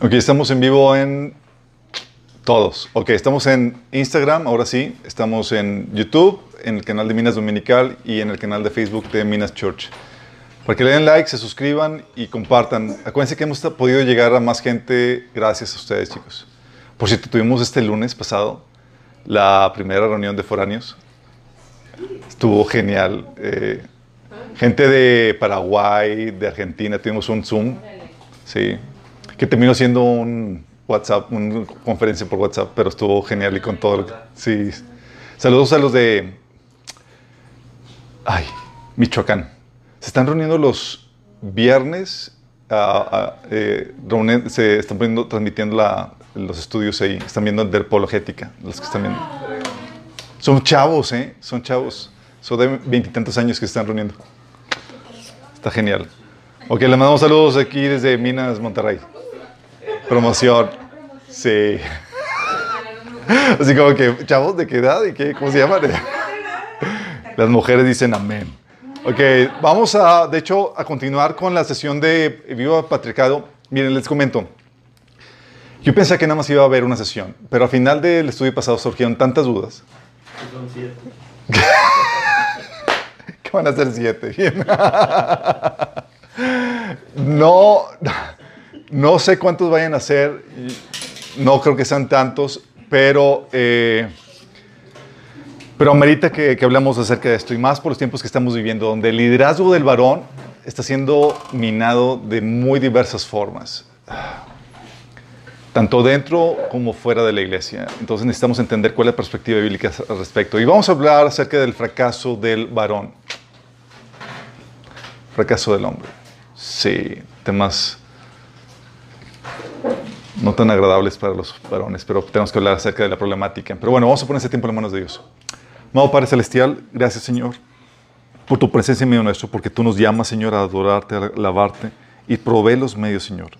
Ok, estamos en vivo en todos. Ok, estamos en Instagram, ahora sí. Estamos en YouTube, en el canal de Minas Dominical y en el canal de Facebook de Minas Church. Para que le den like, se suscriban y compartan. Acuérdense que hemos podido llegar a más gente gracias a ustedes, chicos. Por cierto, tuvimos este lunes pasado la primera reunión de foráneos. Estuvo genial. Eh, gente de Paraguay, de Argentina, tuvimos un Zoom. Sí. Que terminó siendo un WhatsApp, una conferencia por WhatsApp, pero estuvo genial y con todo. Lo sí. Saludos a los de. Ay, Michoacán. Se están reuniendo los viernes. Uh, eh, reúnen, se están poniendo, transmitiendo los estudios ahí. Están viendo de apologética, los que están viendo. Son chavos, ¿eh? Son chavos. Son de veintitantos años que se están reuniendo. Está genial. Ok, le mandamos saludos aquí desde Minas, Monterrey. Promoción. Sí. Así como que, chavos, ¿de qué edad? ¿Y qué? ¿Cómo se llaman? Las mujeres dicen amén. Ok, vamos a, de hecho, a continuar con la sesión de Viva Patriarcado. Miren, les comento. Yo pensé que nada más iba a haber una sesión, pero al final del estudio pasado surgieron tantas dudas. Son siete. que van a ser siete. no, no sé cuántos vayan a ser. No creo que sean tantos, pero, eh, pero amerita que, que hablemos acerca de esto y más por los tiempos que estamos viviendo, donde el liderazgo del varón está siendo minado de muy diversas formas tanto dentro como fuera de la iglesia. Entonces necesitamos entender cuál es la perspectiva bíblica al respecto. Y vamos a hablar acerca del fracaso del varón. Fracaso del hombre. Sí, temas no tan agradables para los varones, pero tenemos que hablar acerca de la problemática. Pero bueno, vamos a poner ese tiempo en las manos de Dios. Amado Padre Celestial, gracias Señor por tu presencia en medio nuestro, porque tú nos llamas, Señor, a adorarte, a alabarte y provee los medios, Señor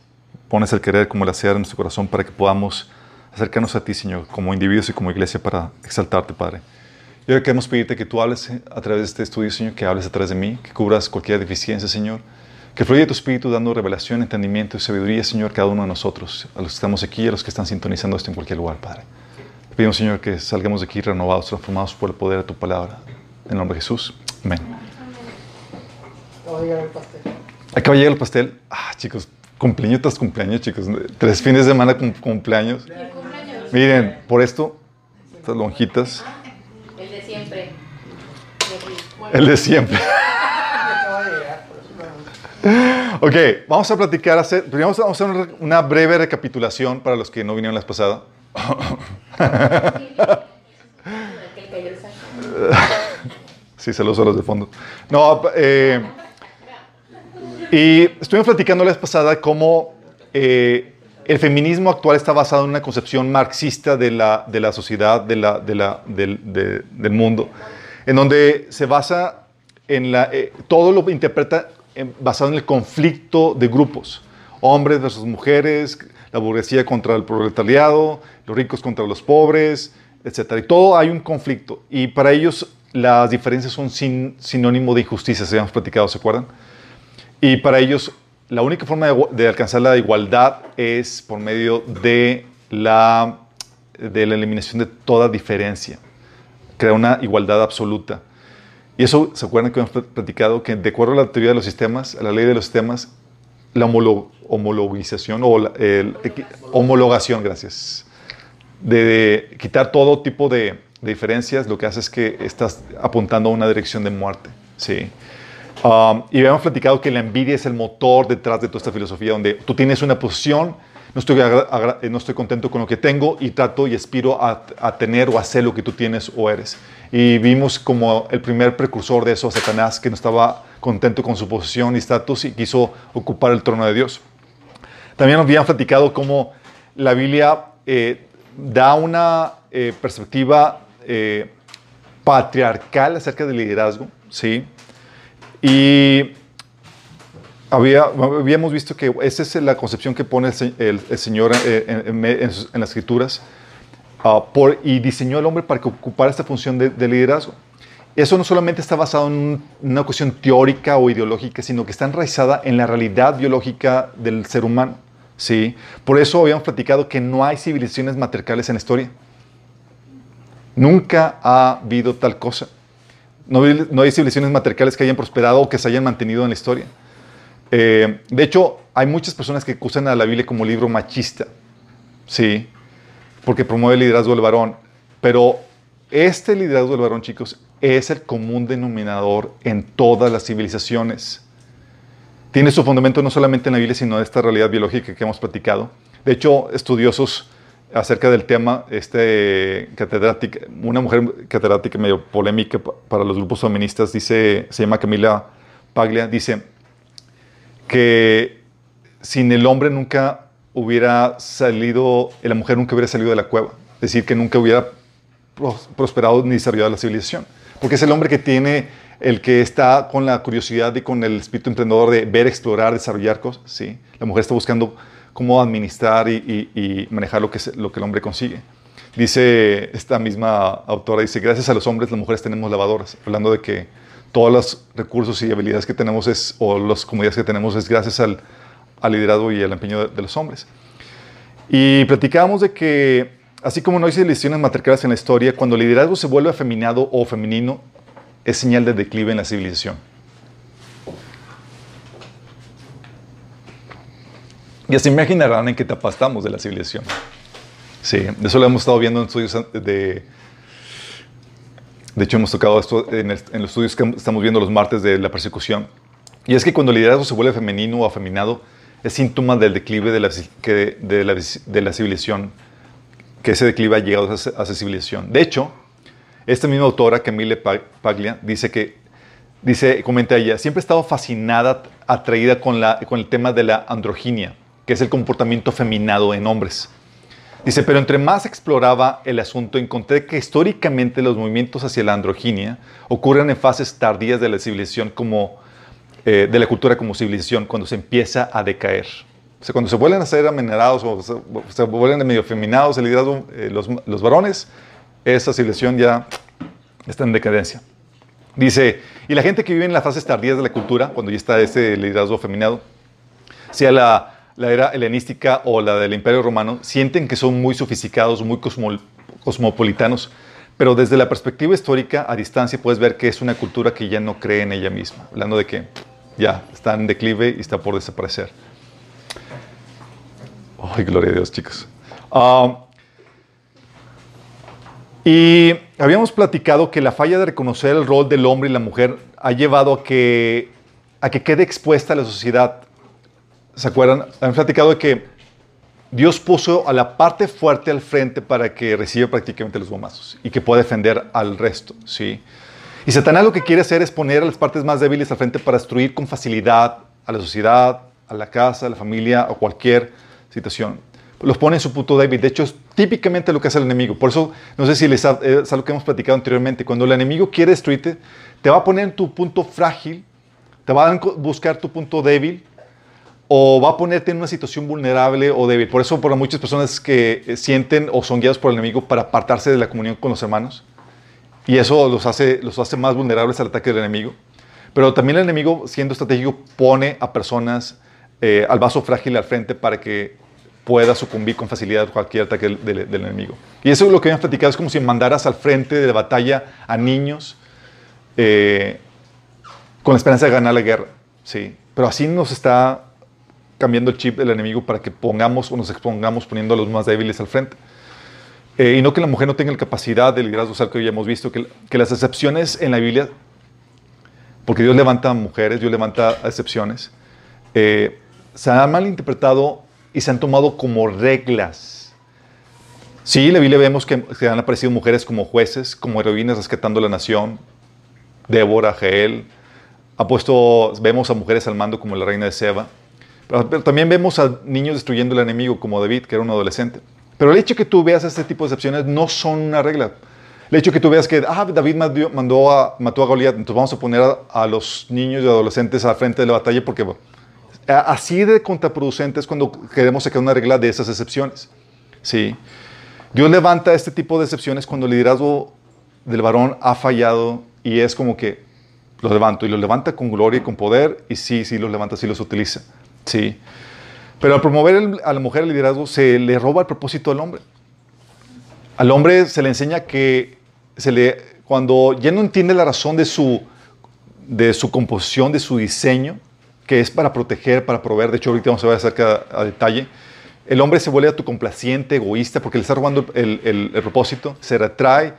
pones el querer como el hacer en nuestro corazón para que podamos acercarnos a ti, Señor, como individuos y como iglesia para exaltarte, Padre. Y ahora queremos pedirte que tú hables a través de este estudio, Señor, que hables a través de mí, que cubras cualquier deficiencia, Señor, que fluya tu Espíritu dando revelación, entendimiento y sabiduría, Señor, cada uno de nosotros, a los que estamos aquí y a los que están sintonizando esto en cualquier lugar, Padre. Te pedimos, Señor, que salgamos de aquí renovados, transformados por el poder de tu palabra. En el nombre de Jesús. Amén. Acaba de llegar el pastel. Acaba de llegar el pastel. Ah, chicos, cumpleaños tras cumpleaños, chicos. Tres fines de semana con cumpleaños. Miren, por esto, estas lonjitas. El de siempre. El de siempre. Acaba de llegar, por eso lo Ok, vamos a platicar, hacer, primero vamos a hacer una- breve recapitulación para los que no vinieron la pasada. Sí, saludos a los de fondo. No, eh, y estuvimos platicando la vez pasada cómo eh, el feminismo actual está basado en una concepción marxista de la, de la sociedad, de la, de la- del, de- del mundo, en donde se basa en la, eh, todo lo interpreta basado en el conflicto de grupos, hombres versus mujeres, la burguesía contra el proletariado, los ricos contra los pobres, etc. Y todo hay un conflicto. Y para ellos las diferencias son sin- sinónimo de injusticia, se habíamos platicado, ¿se acuerdan? Y para ellos, la única forma de, de alcanzar la igualdad es por medio de la, de la eliminación de toda diferencia, crear una igualdad absoluta. Y eso, ¿se acuerdan que hemos pl- platicado? Que de acuerdo a la teoría de los sistemas, a la ley de los sistemas, la homolo- homologización o la el- homologación, gracias, de, de quitar todo tipo de, de diferencias, lo que hace es que estás apuntando a una dirección de muerte. Sí. Um, y habíamos platicado que la envidia es el motor detrás de toda esta filosofía, donde tú tienes una posición, no estoy, eh, no estoy contento con lo que tengo y trato y aspiro a, a tener o hacer lo que tú tienes o eres. Y vimos como el primer precursor de eso, Satanás, que no estaba contento con su posición y estatus y quiso ocupar el trono de Dios. También nos habían platicado cómo la Biblia eh, da una eh, perspectiva patriarcal acerca del liderazgo, ¿sí? Y había, habíamos visto que esa es la concepción que pone el, el- el Señor eh, en, en- en en las Escrituras ah, por, y diseñó al hombre para que ocupara esta función de, de liderazgo. Eso no solamente está basado en un- una cuestión teórica o ideológica, sino que está enraizada en la realidad biológica del ser humano. ¿sí? Por eso habíamos platicado que no hay civilizaciones matriarcales en la historia. Nunca ha habido tal cosa. No, no hay civilizaciones matriarcales que hayan prosperado o que se hayan mantenido en la historia. Eh, de hecho, hay muchas personas que acusan a la Biblia como libro machista, ¿sí? Porque promueve el liderazgo del varón. Pero este liderazgo del varón, chicos, es el común denominador en todas las civilizaciones. Tiene su fundamento no solamente en la Biblia, sino en esta realidad biológica que hemos platicado. De hecho, estudiosos acerca del tema, este una mujer catedrática medio polémica pa- para los grupos feministas, dice, se llama Camila Paglia, dice que sin el hombre nunca hubiera salido, la mujer nunca hubiera salido de la cueva. Es decir, que nunca hubiera pros- prosperado ni desarrollado la civilización. Porque es el hombre que tiene, el que está con la curiosidad y con el espíritu emprendedor de ver, explorar, desarrollar cosas. ¿sí? La mujer está buscando cómo administrar y, y- manejar lo que, lo que el hombre consigue. Dice esta misma autora, dice, gracias a los hombres las mujeres tenemos lavadoras, hablando de que todos los recursos y habilidades que tenemos es, o las comodidades que tenemos es gracias al, al liderazgo y al empeño de, de los hombres. Y platicábamos de que, así como no hay civilizaciones matriarcales en la historia, cuando el liderazgo se vuelve afeminado o femenino, es señal de declive en la civilización. Ya se imaginarán en qué etapa estamos de la civilización. Sí, eso lo hemos estado viendo en estudios de... De hecho, hemos tocado esto en, los estudios que estamos viendo los martes de la persecución. Y es que cuando el liderazgo se vuelve femenino o afeminado, es síntoma del declive de la, de la, civilización, que ese declive ha llegado a esa, civilización. De hecho, esta misma autora, Camille Pa- Paglia, dice que, dice, comenta ella, siempre he estado fascinada, atraída con, la, con el tema de la androginia, que es el comportamiento feminado en hombres. Dice, pero entre más exploraba el asunto, encontré que históricamente los movimientos hacia la androginia ocurren en fases tardías de la civilización como, eh, de la cultura como civilización, cuando se empieza a decaer. O sea, cuando se vuelven a ser amenerados o se, se vuelven medio feminados el liderazgo, eh, los, los varones, esa civilización ya está en decadencia. Dice, y la gente que vive en las fases tardías de la cultura, cuando ya está ese liderazgo feminado, sea la, la era helenística o la del Imperio Romano, sienten que son muy sofisticados, muy cosmo- cosmopolitanos, pero desde la perspectiva histórica, a distancia, puedes ver que es una cultura que ya no cree en ella misma, hablando de que ya está en declive y está por desaparecer. Ay, gloria a Dios, chicos. Ah, y habíamos platicado que la falla de reconocer el rol del hombre y la mujer ha llevado a que, a que quede expuesta la sociedad. ¿Se acuerdan? Han platicado de que Dios puso a la parte fuerte al frente para que reciba prácticamente los bombazos y que pueda defender al resto, ¿sí? Y Satanás lo que quiere hacer es poner a las partes más débiles al frente para destruir con facilidad a la sociedad, a la casa, a la familia o cualquier situación. Los pone en su punto débil. De hecho, es típicamente lo que hace el enemigo. Por eso, no sé si les ha- eh, es algo que hemos platicado anteriormente. Cuando el enemigo quiere destruirte, te va a poner en tu punto frágil, te va a buscar tu punto débil o va a ponerte en una situación vulnerable o débil. Por eso, por muchas personas que eh, sienten o son guiados por el enemigo para apartarse de la comunión con los hermanos, y eso los hace, los hace más vulnerables al ataque del enemigo. Pero también el enemigo, siendo estratégico, pone a personas eh, al vaso frágil al frente para que pueda sucumbir con facilidad a cualquier ataque del, enemigo. Y eso es lo que habían platicado, es como si mandaras al frente de la batalla a niños eh, con la esperanza de ganar la guerra. Sí. Pero así nos está cambiando el chip del enemigo para que pongamos o nos expongamos poniendo a los más débiles al frente. Eh, y no que la mujer no tenga la capacidad de liderazgo, o sea, que ya hemos visto, que, que las excepciones en la Biblia, porque Dios levanta mujeres, Dios levanta excepciones, eh, se han malinterpretado y se han tomado como reglas. Sí, en la Biblia vemos que, que han aparecido mujeres como jueces, como heroínas rescatando la nación, Débora, Jael, ha puesto, vemos a mujeres al mando como la reina de Seba, pero, pero también vemos a niños destruyendo al enemigo como David, que era un adolescente. Pero el hecho que tú veas este tipo de excepciones no son una regla. El hecho que tú veas que ah, David mandó, a, mató a Goliat, entonces vamos a poner a, a los niños y adolescentes al frente de la batalla porque bueno, así de contraproducente es cuando queremos sacar una regla de esas excepciones. ¿sí? Dios levanta este tipo de excepciones cuando el liderazgo del varón ha fallado y es como que los levanto y los levanta con gloria y con poder y sí, sí los levanta, sí los utiliza. Sí. Pero al promover a la mujer el liderazgo se le roba el propósito al hombre. Al hombre se le enseña que se le, cuando ya no entiende la razón de su, de su composición, de su diseño, que es para proteger, para proveer, de hecho ahorita vamos a ver acerca a, detalle, el hombre se vuelve autocomplaciente, egoísta, porque le está robando el, el- el propósito, se retrae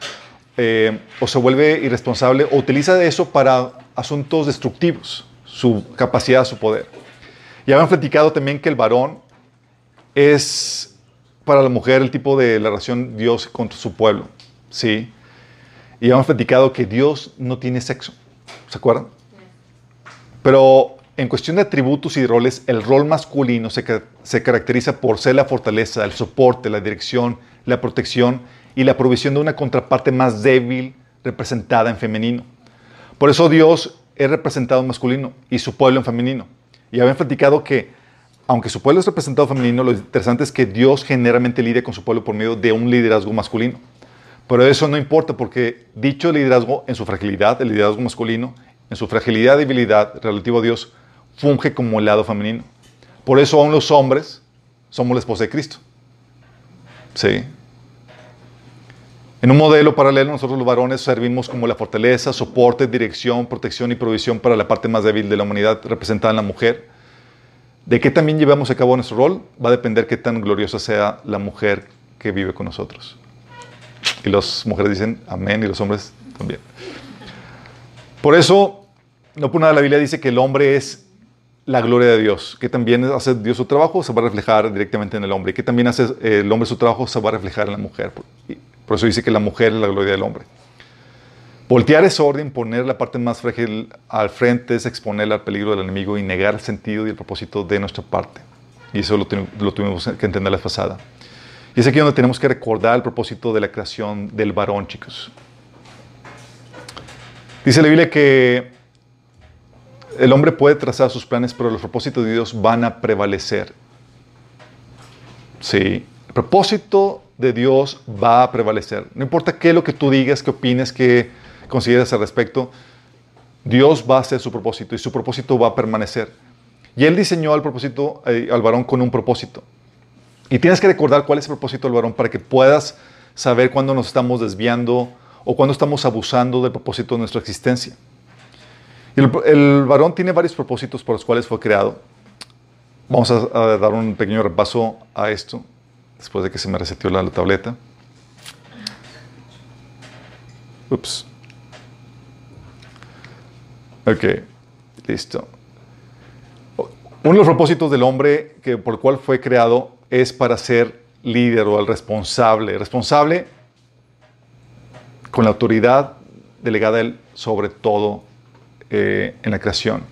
eh, o se vuelve irresponsable o utiliza eso para asuntos destructivos, su capacidad, su poder. Ya habían platicado también que el varón es para la mujer el tipo de la relación Dios contra su pueblo, ¿sí? Y habíamos platicado que Dios no tiene sexo, ¿se acuerdan? Pero en cuestión de atributos y roles, el rol masculino se, se caracteriza por ser la fortaleza, el soporte, la dirección, la protección y la provisión de una contraparte más débil representada en femenino. Por eso Dios es representado en masculino y su pueblo en femenino. Y habían platicado que, aunque su pueblo es representado femenino, lo interesante es que Dios generalmente lidia con su pueblo por medio de un liderazgo masculino. Pero eso no importa porque dicho liderazgo en su fragilidad, el liderazgo masculino, en su fragilidad y debilidad relativo a Dios, funge como el lado femenino. Por eso aún los hombres somos la esposa de Cristo. Sí. En un modelo paralelo, nosotros los varones servimos como la fortaleza, soporte, dirección, protección y provisión para la parte más débil de la humanidad representada en la mujer. De qué también llevamos a cabo nuestro rol va a depender qué tan gloriosa sea la mujer que vive con nosotros. Y las mujeres dicen amén y los hombres también. Por eso, no por nada la Biblia dice que el hombre es la gloria de Dios, que también hace Dios su trabajo, se va a reflejar directamente en el hombre, que también hace eh, el hombre su trabajo, se va a reflejar en la mujer. Por, eso dice que la mujer es la gloria del hombre. Voltear es orden, poner la parte más frágil al frente es exponerla al peligro del enemigo y negar el sentido y el propósito de nuestra parte. Y eso lo, lo tuvimos que entender la pasada. Y es aquí donde tenemos que recordar el propósito de la creación del varón, chicos. Dice la Biblia que el hombre puede trazar sus planes, pero los propósitos de Dios van a prevalecer. Sí, el propósito de Dios va a prevalecer. No importa qué lo que tú digas, qué opines, qué consideras al respecto, Dios va a hacer su propósito y su propósito va a permanecer. Y Él diseñó al propósito, eh, al varón con un propósito. Y tienes que recordar cuál es el propósito del varón para que puedas saber cuándo nos estamos desviando o cuándo estamos abusando del propósito de nuestra existencia. El, el varón tiene varios propósitos por los cuales fue creado. Vamos a dar un pequeño repaso a esto, después de que se me reseteó la, tableta. Ups. Ok, listo. Uno de los propósitos del hombre que, por el cual fue creado es para ser líder o el responsable. Responsable con la autoridad delegada a él sobre todo eh, en la creación.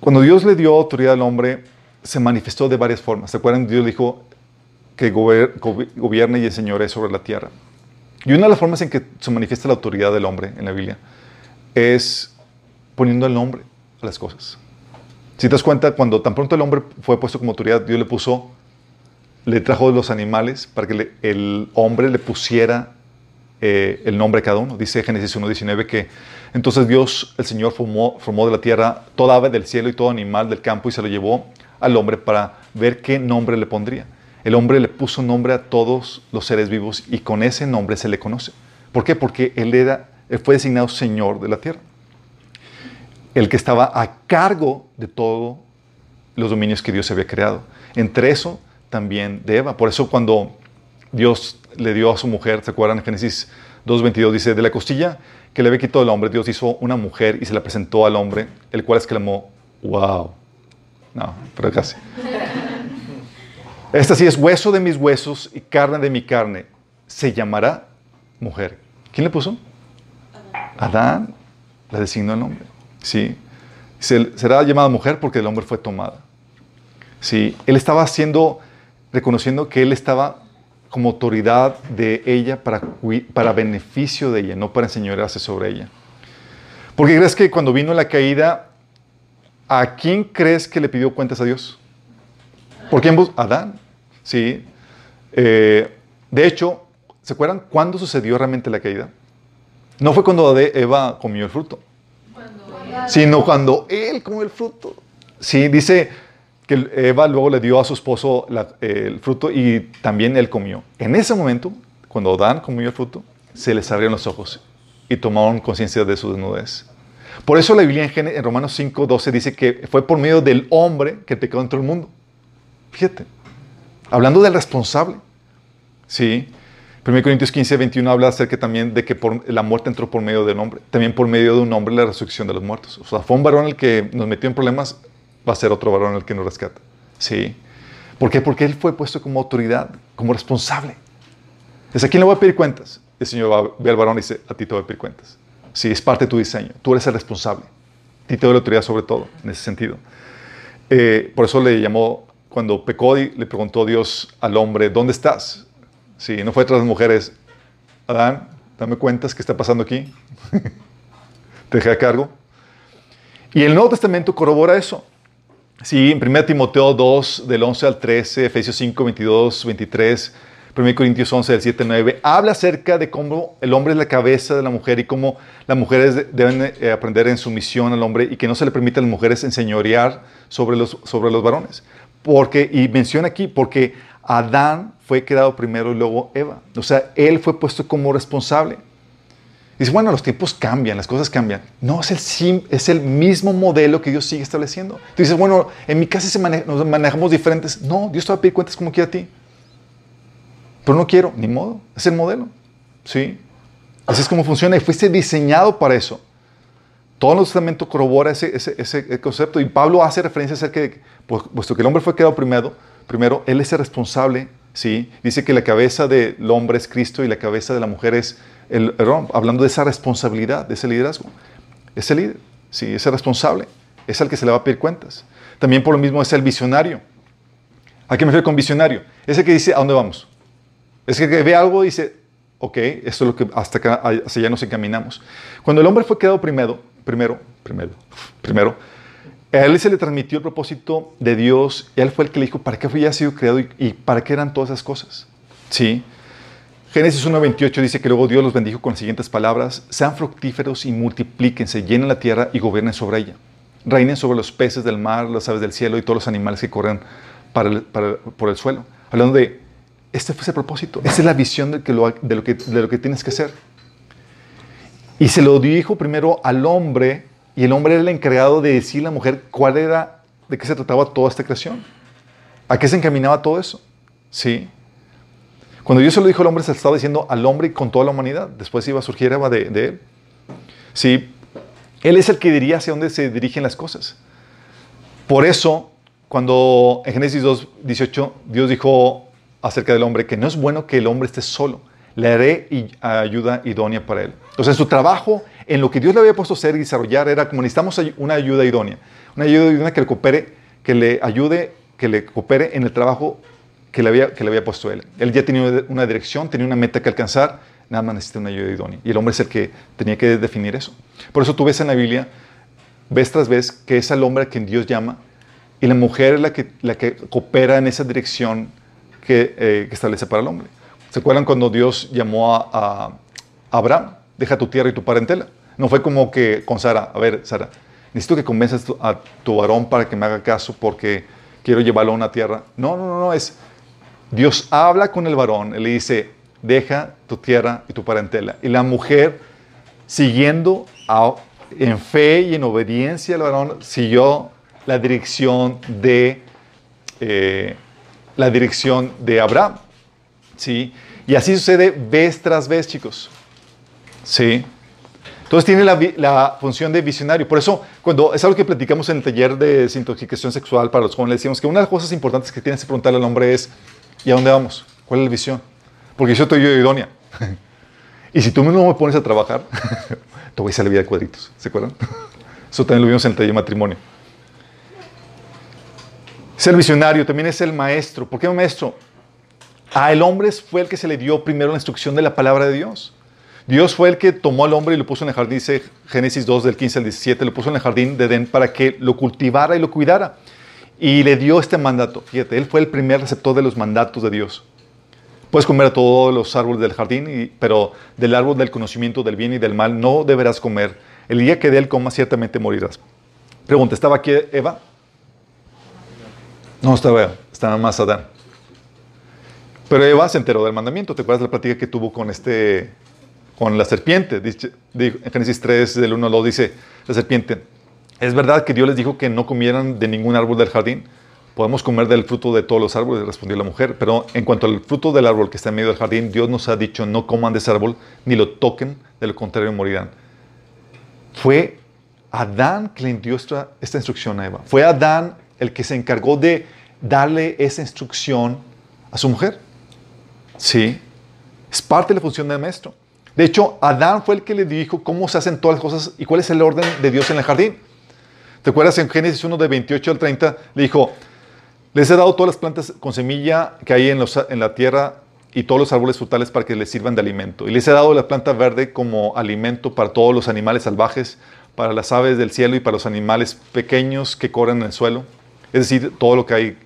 Cuando Dios le dio autoridad al hombre, se manifestó de varias formas. ¿Se acuerdan? Dios dijo que gobierne y enseñore sobre la tierra. Y una de las formas en que se manifiesta la autoridad del hombre en la Biblia es poniendo el nombre a las cosas. Si te das cuenta, cuando tan pronto el hombre fue puesto como autoridad, Dios le puso, le trajo los animales para que el hombre le pusiera eh, el nombre a cada uno. Dice Génesis 1.19 que entonces Dios, el Señor, formó de la tierra toda ave del cielo y todo animal del campo y se lo llevó al hombre para ver qué nombre le pondría. El hombre le puso nombre a todos los seres vivos y con ese nombre se le conoce. ¿Por qué? Porque él, era, él fue designado Señor de la tierra. El que estaba a cargo de todos los dominios que Dios había creado. Entre eso también de Eva. Por eso cuando Dios le dio a su mujer, ¿se acuerdan? Génesis 2.22 dice, de la costilla que le había quitado el hombre, Dios hizo una mujer y se la presentó al hombre, el cual exclamó, wow. No, pero casi. Esta sí es hueso de mis huesos y carne de mi carne. Se llamará mujer. ¿Quién le puso? Adán la designó el nombre. Sí. Se- será llamada mujer porque el hombre fue tomada. Sí. Él estaba haciendo, reconociendo que él estaba como autoridad de ella para, para beneficio de ella, no para enseñorearse sobre ella. Porque crees que cuando vino la caída, ¿a quién crees que le pidió cuentas a Dios? ¿Por quién? Adán. Sí. Eh, de hecho, ¿se acuerdan cuándo sucedió realmente la caída? No fue cuando Ade- Eva comió el fruto, sino cuando él comió el fruto. Sí, dice que Eva luego le dio a su esposo el fruto y también él comió. En ese momento, cuando Adán comió el fruto, se les abrieron los ojos y tomaron conciencia de su desnudez. Por eso la Biblia en, en Romanos 5, 12 dice que fue por medio del hombre que el pecado entró al mundo. Fíjate, hablando del responsable. Sí. 1 Corintios 15, 21 habla acerca también de que por, la muerte entró por medio del hombre. También por medio de un hombre la resurrección de los muertos. O sea, fue un varón el que nos metió en problemas, va a ser otro varón el que nos rescata. Sí. ¿Por qué? Porque él fue puesto como autoridad, como responsable. ¿Es a quién le voy a pedir cuentas? El Señor va, ve al varón y dice, a ti te voy a pedir cuentas. Sí, es parte de tu diseño. Tú eres el responsable. Ti te doy la autoridad sobre todo, en ese sentido. Eh, por eso le llamó, cuando pecó, y le preguntó Dios al hombre, ¿dónde estás? Sí, no fue tras las mujeres. Adán, dame cuentas, ¿qué está pasando aquí? Te dejé a cargo. Y el Nuevo Testamento corrobora eso. Sí, en 1 Timoteo 2, del 11 al 13, Efesios 5, 22, 23, 1 Corintios 11, del 7 al 9, habla acerca de cómo el hombre es la cabeza de la mujer y cómo las mujeres de- deben eh, aprender en sumisión al hombre y que no se le permite a las mujeres enseñorear sobre los, sobre los varones. Porque, y menciona aquí, porque Adán fue creado primero y luego Eva. O sea, él fue puesto como responsable. Dice, bueno, los tiempos cambian, las cosas cambian. No, es el, es el mismo modelo que Dios sigue estableciendo. Tú dices, bueno, en mi casa se mane- nos manejamos diferentes. No, Dios te va a pedir cuentas como quiera a ti. Pero no quiero, ni modo. Es el modelo. ¿Sí? Así es como funciona y fuiste diseñado para eso. Todo el Testamento corrobora ese, ese, ese concepto y Pablo hace referencia acerca de que, pues, puesto que el hombre fue creado primero, primero, él es el responsable, ¿sí? Dice que la cabeza del hombre es Cristo y la cabeza de la mujer es el varón, hablando de esa responsabilidad, de ese liderazgo. Es el líder, ¿sí? Es el responsable, es el que se le va a pedir cuentas. También por lo mismo es el visionario. ¿A qué me refiero con visionario? Es el que dice, ¿a dónde vamos? Es que ve algo y dice, ok, esto es lo que hasta acá, hacia allá nos encaminamos. Cuando el hombre fue creado primero, primero, primero, primero, a él se le transmitió el propósito de Dios él fue el que le dijo para qué había sido creado y, para qué eran todas esas cosas. Sí. Génesis 1.28 dice que luego Dios los bendijo con las siguientes palabras, sean fructíferos y multiplíquense, llenen la tierra y gobiernen sobre ella. Reinen sobre los peces del mar, las aves del cielo y todos los animales que corren por el suelo. Hablando de, este fue ese propósito, esa es la visión de, lo, que, tienes que hacer. Y se lo dijo primero al hombre, y el hombre era el encargado de decirle a la mujer cuál era, de qué se trataba toda esta creación. ¿A qué se encaminaba todo eso? Sí. Cuando Dios se lo dijo al hombre, se lo estaba diciendo al hombre y con toda la humanidad. Después iba a surgir Eva de, de él. Sí. Él es el que diría hacia dónde se dirigen las cosas. Por eso, cuando en Génesis 2, 18, Dios dijo acerca del hombre que no es bueno que el hombre esté solo, le haré ayuda idónea para él. Entonces, su trabajo en lo que Dios le había puesto a hacer y desarrollar era como necesitamos una ayuda idónea, una ayuda idónea que le coopere, que le ayude, que le coopere en el trabajo que le había, que le había puesto él. Él ya tenía una dirección, tenía una meta que alcanzar, nada más necesita una ayuda idónea. Y el hombre es el que tenía que definir eso. Por eso tú ves en la Biblia, vez tras vez, que es el hombre a quien Dios llama y la mujer es la que, la que coopera en esa dirección que, eh, que establece para el hombre. ¿Se acuerdan cuando Dios llamó a, Abraham? Deja tu tierra y tu parentela. No fue como que con Sara, a ver, Sara, necesito que convenzas tu- a tu varón para que me haga caso porque quiero llevarlo a una tierra. No, no, no, no, es Dios habla con el varón y le dice, deja tu tierra y tu parentela. Y la mujer, siguiendo en fe y en obediencia al varón, siguió la dirección de, eh, la dirección de Abraham. ¿Sí? Y así sucede vez tras vez, chicos. ¿Sí? Entonces tiene la, función de visionario. Por eso, cuando es algo que platicamos en el taller de desintoxicación sexual para los jóvenes, decimos que una de las cosas importantes que tienes que preguntarle al hombre es, ¿y a dónde vamos? ¿Cuál es la visión? Porque yo estoy yo idónea. y si tú no me pones a trabajar, te voy a hacer la vida de cuadritos. ¿Se acuerdan? Eso también lo vimos en el taller de matrimonio. Es el visionario, también es el maestro. ¿Por qué maestro? A el hombre fue el que se le dio primero la instrucción de la palabra de Dios. Dios fue el que tomó al hombre y lo puso en el jardín, dice Génesis 2 del 15 al 17, lo puso en el jardín de Edén para que lo cultivara y lo cuidara. Y le dio este mandato. Fíjate, él fue el primer receptor de los mandatos de Dios. Puedes comer a todos los árboles del jardín, y- pero del árbol del conocimiento del bien y del mal no deberás comer. El día que de él comas, ciertamente morirás. Pregunta, ¿estaba aquí Eva? No estaba estaba más Adán. Pero Eva se enteró del mandamiento. ¿Te acuerdas de la plática que tuvo con este, con la serpiente? Dice- en Génesis 3, del 1 al 2, dice la serpiente, ¿es verdad que Dios les dijo que no comieran de ningún árbol del jardín? Podemos comer del fruto de todos los árboles, respondió la mujer. Pero en cuanto al fruto del árbol que está en medio del jardín, Dios nos ha dicho, no coman de ese árbol, ni lo toquen, de lo contrario morirán. Fue Adán le dio esta, esta instrucción a Eva. Fue Adán el que se encargó de darle esa instrucción a su mujer. Sí. Es parte de la función del maestro. De hecho, Adán fue el que le dijo cómo se hacen todas las cosas y cuál es el orden de Dios en el jardín. ¿Te acuerdas en Génesis 1 de 28 al 30? Le dijo, les he dado todas las plantas con semilla que hay en, en la tierra y todos los árboles frutales para que les sirvan de alimento. Y les he dado la planta verde como alimento para todos los animales salvajes, para las aves del cielo y para los animales pequeños que corren en el suelo. Es decir, todo lo que hay,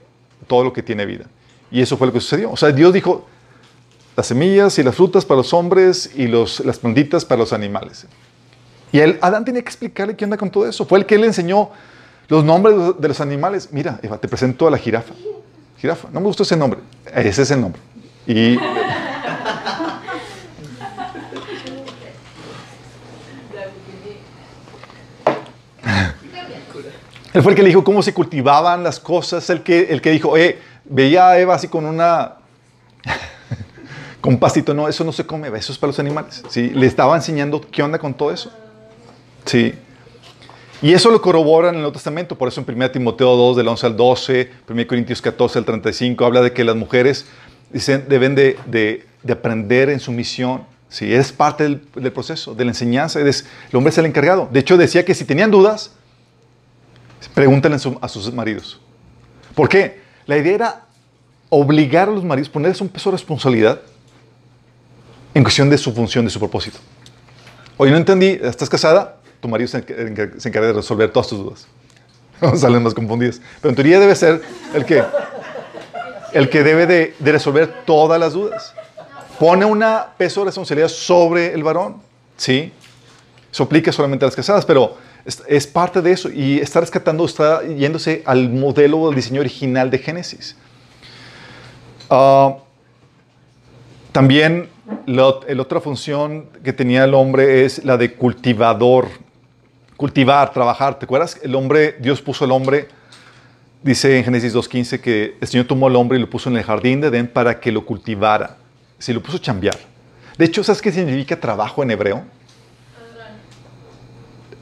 todo lo que tiene vida. Y eso fue lo que sucedió. O sea, Dios dijo, las semillas y las frutas para los hombres y los, las plantitas para los animales. Y él, Adán tenía que explicarle qué onda con todo eso. Fue el que le enseñó los nombres de los- animales. Mira, Eva, te presento a la jirafa. Jirafa, no me gustó ese nombre. Ese es el nombre. Y él fue el que le dijo cómo se cultivaban las cosas. El que, el que dijo, oye, veía a Eva así con una con pastito, no, eso no se come, eso es para los animales. ¿sí? Le estaba enseñando qué onda con todo eso. Sí. Y eso lo corrobora en el Nuevo Testamento, por eso en 1 Timoteo 2, del 11 al 12, 1 Corintios 14, al 35, habla de que las mujeres dicen, deben de, de- de aprender en su misión. Sí, es parte del, proceso, de la enseñanza. el hombre es el encargado. De hecho, decía que si tenían dudas, pregúntenle a su- a sus maridos. ¿Por qué? La idea era obligar a los maridos, ponerles un peso de responsabilidad en cuestión de su función, de su propósito. Oye, no entendí, ¿estás casada? Tu marido se, encar- se encarga de resolver todas tus dudas. No salen más confundidos. Pero en teoría debe ser el que, el que debe de, de resolver todas las dudas. Pone un peso de responsabilidad sobre el varón. ¿Sí? Eso aplica solamente a las casadas, pero es, parte de eso. Y está rescatando, está yéndose al modelo del diseño original de Génesis. Ah, también la, la otra función que tenía el hombre es la de cultivador. Cultivar, trabajar. ¿Te acuerdas? El hombre, Dios puso al hombre, dice en Génesis 2.15 que el Señor tomó al hombre y lo puso en el jardín de Edén para que lo cultivara. Se lo puso a chambear. De hecho, ¿sabes qué significa trabajo en hebreo?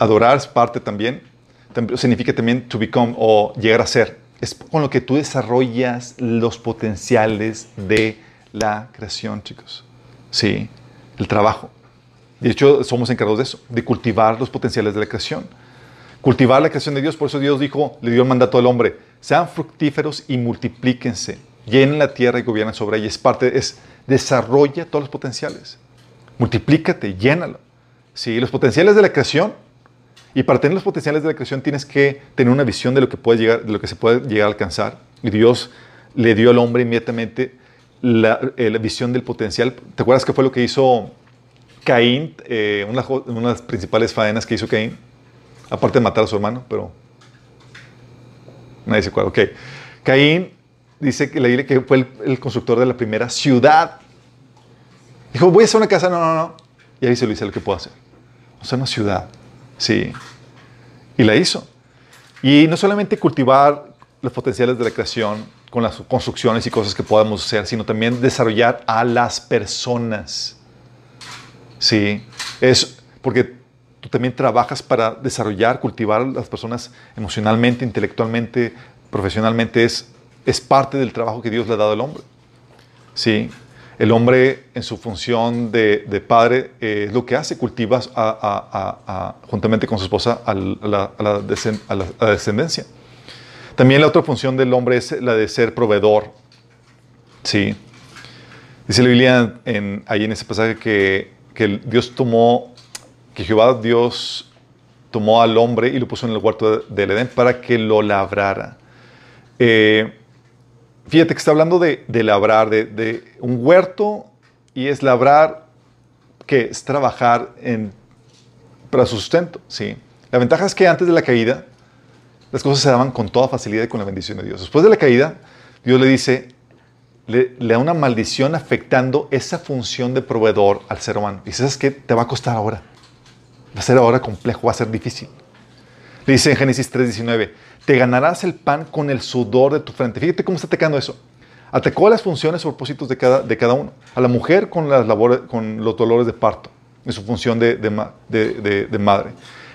Adorar es parte también. Tam- Significa también to become o llegar a ser. Es con lo que tú desarrollas los potenciales de la creación, chicos. Sí, el trabajo. De hecho, somos encargados de eso, de cultivar los potenciales de la creación. Cultivar la creación de Dios. Por eso Dios dijo, le dio el mandato al hombre, sean fructíferos y multiplíquense. Llenen la tierra y gobiernen sobre ella. Es parte, es desarrolla todos los potenciales. Multiplícate, llénalo. Sí, los potenciales de la creación. Y para tener los potenciales de la creación tienes que tener una visión de lo que puede llegar, de lo que se puede llegar a alcanzar. Y Dios le dio al hombre inmediatamente la, eh, visión del potencial. ¿Te acuerdas qué fue lo que hizo Caín? Eh, una, de las principales faenas que hizo Caín, aparte de matar a su hermano, pero nadie se acuerda. Ok. Caín dice que la Biblia que fue el, el constructor de la primera ciudad. Dijo, voy a hacer una casa. No, no, no. Y ahí se lo dice lo que puedo hacer. O sea, una ciudad. Sí. Y la hizo. Y no solamente cultivar los potenciales de la creación con las construcciones y cosas que podamos hacer, sino también desarrollar a las personas. Sí. Es porque tú también trabajas para desarrollar, cultivar a las personas emocionalmente, intelectualmente, profesionalmente. Es, es parte del trabajo que Dios le ha dado al hombre. Sí. El hombre en su función de, de padre eh, es lo que hace, cultiva a- a- a- juntamente con su esposa la, la descen- a la- descendencia. También la otra función del hombre es la de ser proveedor. Sí. Dice la Biblia en, ahí en ese pasaje que, que Dios tomó, que Jehová Dios tomó al hombre y lo puso en el huerto de- del Edén para que lo labrara. Eh, Fíjate que está hablando de, labrar, de, un huerto y es labrar, que es trabajar en, para su sustento. ¿sí? La ventaja es que antes de la caída, las cosas se daban con toda facilidad y con la bendición de Dios. Después de la caída, Dios le dice, le, da una maldición afectando esa función de proveedor al ser humano. Y sabes qué te va a costar ahora. Va a ser ahora complejo, va a ser difícil. Le dice en Génesis 3:19, te ganarás el pan con el sudor de tu frente. Fíjate cómo está atacando eso. Atacó las funciones o propósitos de cada, de cada uno. A la mujer con, las labores, con los dolores de parto, en su función de, de, de- madre.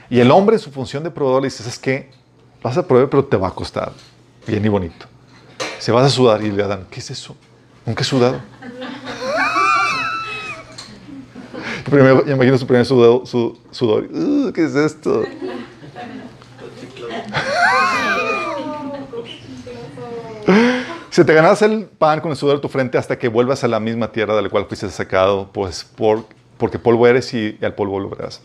Y el hombre en su función de proveedor le dice, ¿sabes qué? Vas a proveer, pero te va a costar. Bien y bonito. Se vas a sudar y le dan, ¿qué es eso? Nunca he sudado. Primero, imagino su primer sudado- su, sudor. "Uh, ¿Qué es esto? Se te ganarás el pan con el sudor de tu frente hasta que vuelvas a la misma tierra de la cual fuiste sacado, pues por, porque polvo eres y, al polvo volverás.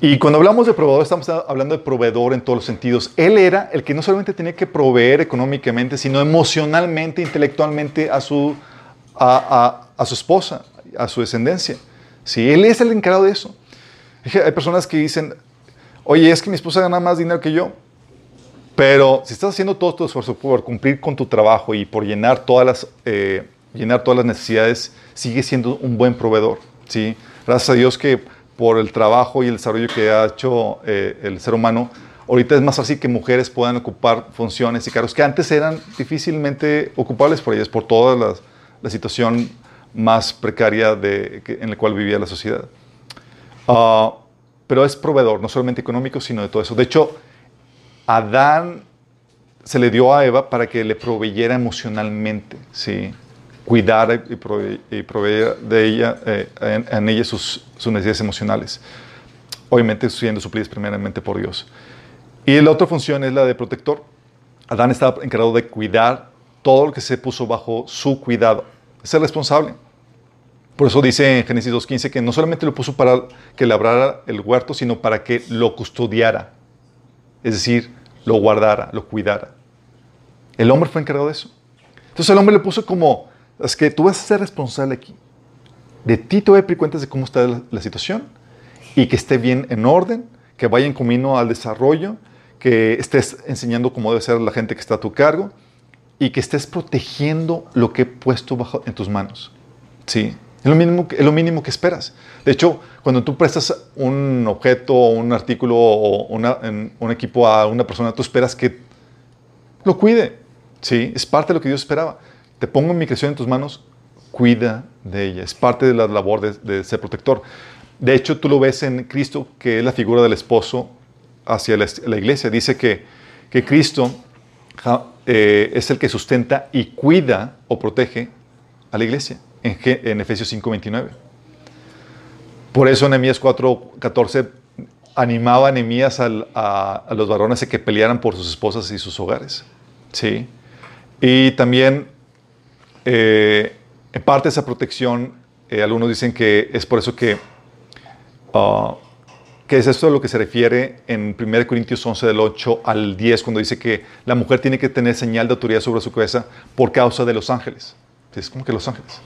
Y cuando hablamos de proveedor, estamos hablando de proveedor en todos los sentidos. Él era el que no solamente tenía que proveer económicamente, sino emocionalmente, intelectualmente a su, a, su esposa, a su descendencia. Sí, él es el encargado de eso. Hay personas que dicen, oye, es que mi esposa gana más dinero que yo. Pero si estás haciendo todo tu esfuerzo por cumplir con tu trabajo y por llenar todas las, eh, llenar todas las necesidades, sigue siendo un buen proveedor. ¿sí? Gracias a Dios que por el trabajo y el desarrollo que ha hecho eh, el ser humano, ahorita es más fácil que mujeres puedan ocupar funciones y cargos que antes eran difícilmente ocupables por ellas, por toda la, la situación más precaria de, en la cual vivía la sociedad. Ah, pero es proveedor, no solamente económico, sino de todo eso. De hecho, Adán se le dio a Eva para que le proveyera emocionalmente, ¿sí? cuidara y, prove- de ella, eh, en, ella sus, sus necesidades emocionales. Obviamente siendo suplidas primeramente por Dios. Y la otra función es la de protector. Adán estaba encargado de cuidar todo lo que se puso bajo su cuidado. Es el responsable. Por eso dice en Génesis 2.15 que no solamente lo puso para que labrara el huerto, sino para que lo custodiara. Es decir, lo guardara, lo cuidara. El hombre fue encargado de eso. Entonces el hombre le puso como, es que tú vas a ser responsable aquí. De ti te voy a pedir cuentas de cómo está la, la situación y que esté bien en orden, que vaya en camino al desarrollo, que estés enseñando cómo debe ser la gente que está a tu cargo y que estés protegiendo lo que he puesto bajo, en tus manos. Sí, es lo, mínimo, que- esperas. De hecho, cuando tú prestas un objeto un artículo o un equipo a una persona, tú esperas que lo cuide. Sí, es parte de lo que Dios esperaba. Te pongo mi creación en tus manos, cuida de ella. Es parte de la labor de, de ser protector. De hecho, tú lo ves en Cristo, que es la figura del esposo hacia la, iglesia. Dice que, Cristo eh, es el que sustenta y cuida o protege a la iglesia, en, en Efesios 5:29. Por eso Nehemías 4:14 animaba a Nehemías a, a los varones a que pelearan por sus esposas y sus hogares. Sí. Y también, eh, en parte esa protección, eh, algunos dicen que es por eso que, ah, que es esto a lo que se refiere en 1 Corintios 11 del 8 al 10, cuando dice que la mujer tiene que tener señal de autoridad sobre su cabeza por causa de los ángeles. Es como que los ángeles.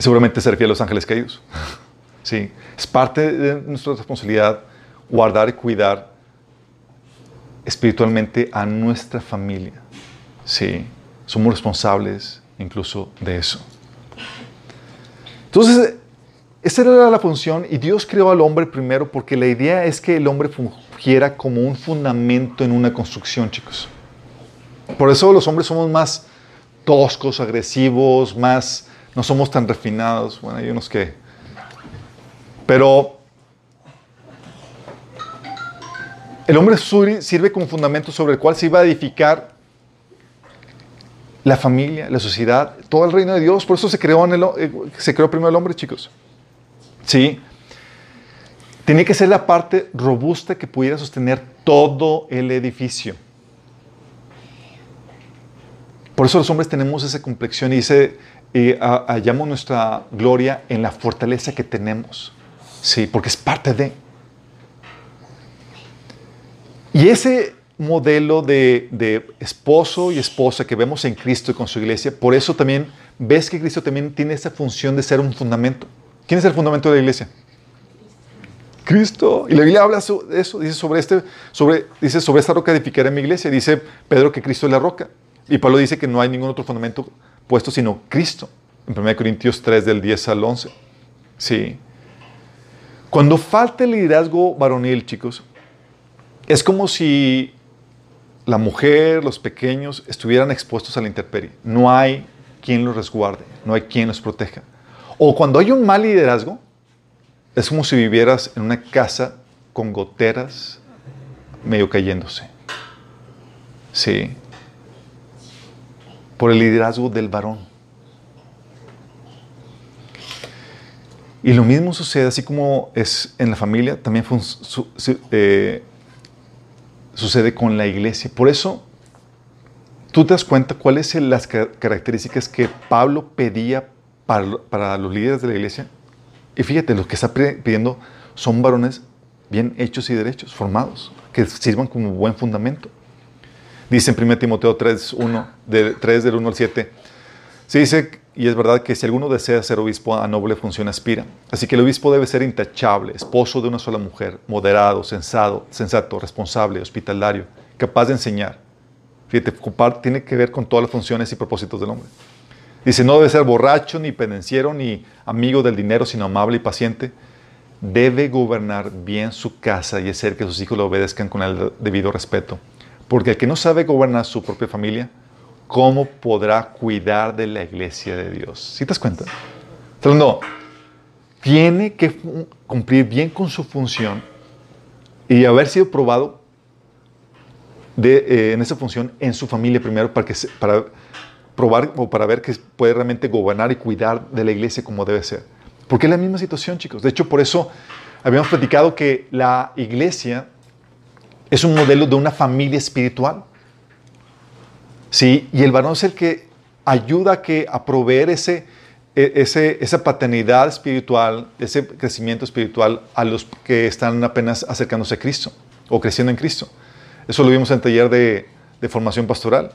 Seguramente se refiere a los ángeles caídos. Sí, es parte de nuestra responsabilidad guardar y cuidar espiritualmente a nuestra familia. Sí, somos responsables incluso de eso. Entonces, esa era la función y Dios creó al hombre primero porque la idea es que el hombre fungiera como un fundamento en una construcción, chicos. Por eso los hombres somos más toscos, agresivos, más, no somos tan refinados. Bueno, hay unos que... Pero el hombre suri- sirve como fundamento sobre el cual se iba a edificar la familia, la sociedad, todo el reino de Dios. Por eso se creó, en el, eh, se creó primero el hombre, chicos. Sí. Tenía que ser la parte robusta que pudiera sostener todo el edificio. Por eso los hombres tenemos esa complexión y ese, eh, ha- hallamos nuestra gloria en la fortaleza que tenemos. Sí, porque es parte de. Y ese modelo de, de esposo y esposa que vemos en Cristo y con su iglesia, por eso también ves que Cristo también tiene esa función de ser un fundamento. ¿Quién es el fundamento de la iglesia? Cristo. Y la Biblia habla de eso, dice sobre, este, sobre, dice sobre esta roca edificaré mi iglesia. Dice Pedro que Cristo es la roca. Y Pablo dice que no hay ningún otro fundamento puesto sino Cristo. En 1 Corintios 3 del 10 al 11. Sí. Cuando falta el liderazgo varonil, chicos, es como si la mujer, los pequeños, estuvieran expuestos a la intemperie. No hay quien los resguarde, no hay quien los proteja. O cuando hay un mal liderazgo, es como si vivieras en una casa con goteras medio cayéndose. Sí. Por el liderazgo del varón. Y lo mismo sucede, así como es en la familia, también eh, sucede con la iglesia. Por eso, tú te das cuenta cuáles son las ca- características que Pablo pedía para, para los líderes de la iglesia. Y fíjate, lo que está pidiendo son varones bien hechos y derechos, formados, que sirvan como buen fundamento. Dice en 1 Timoteo 3, 1, de, 3 del 1 al 7. Se dice, y es verdad, que si alguno desea ser obispo, a noble función aspira. Así que el obispo debe ser intachable, esposo de una sola mujer, moderado, sensato, sensato responsable, hospitalario, capaz de enseñar. Fíjate, compar- tiene que ver con todas las funciones y propósitos del hombre. Dice, no debe ser borracho, ni pendenciero, ni amigo del dinero, sino amable y paciente. Debe gobernar bien su casa y hacer que sus hijos lo obedezcan con el debido respeto. Porque el que no sabe gobernar su propia familia, ¿cómo podrá cuidar de la iglesia de Dios? ¿Sí te das cuenta? Hablando, tiene que cumplir bien con su función y haber sido probado de, eh, en esa función en su familia primero para, que se- para probar o para ver que puede realmente gobernar y cuidar de la iglesia como debe ser. Porque es la misma situación, chicos. De hecho, por eso habíamos platicado que la iglesia es un modelo de una familia espiritual. Sí, y el varón es el que ayuda a, que, a proveer ese, e- ese, esa paternidad espiritual, ese crecimiento espiritual a los que están apenas acercándose a Cristo o creciendo en Cristo. Eso lo vimos en el taller de, formación pastoral.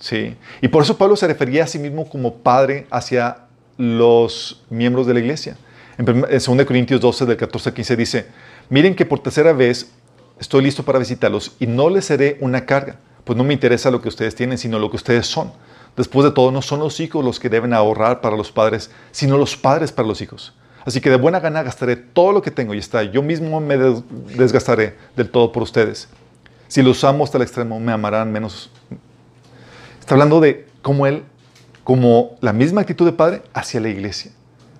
Sí. Y por eso Pablo se refería a sí mismo como padre hacia los miembros de la iglesia. En 2 Corintios 12, del 14 al 15 dice, miren que por tercera vez estoy listo para visitarlos y no les seré una carga, pues no me interesa lo que ustedes tienen, sino lo que ustedes son. Después de todo, no son los hijos los que deben ahorrar para los padres, sino los padres para los hijos. Así que de buena gana gastaré todo lo que tengo y está, yo mismo me des- desgastaré del todo por ustedes. Si los amo hasta el extremo, me amarán menos. Está hablando de cómo él, como la misma actitud de padre hacia la iglesia,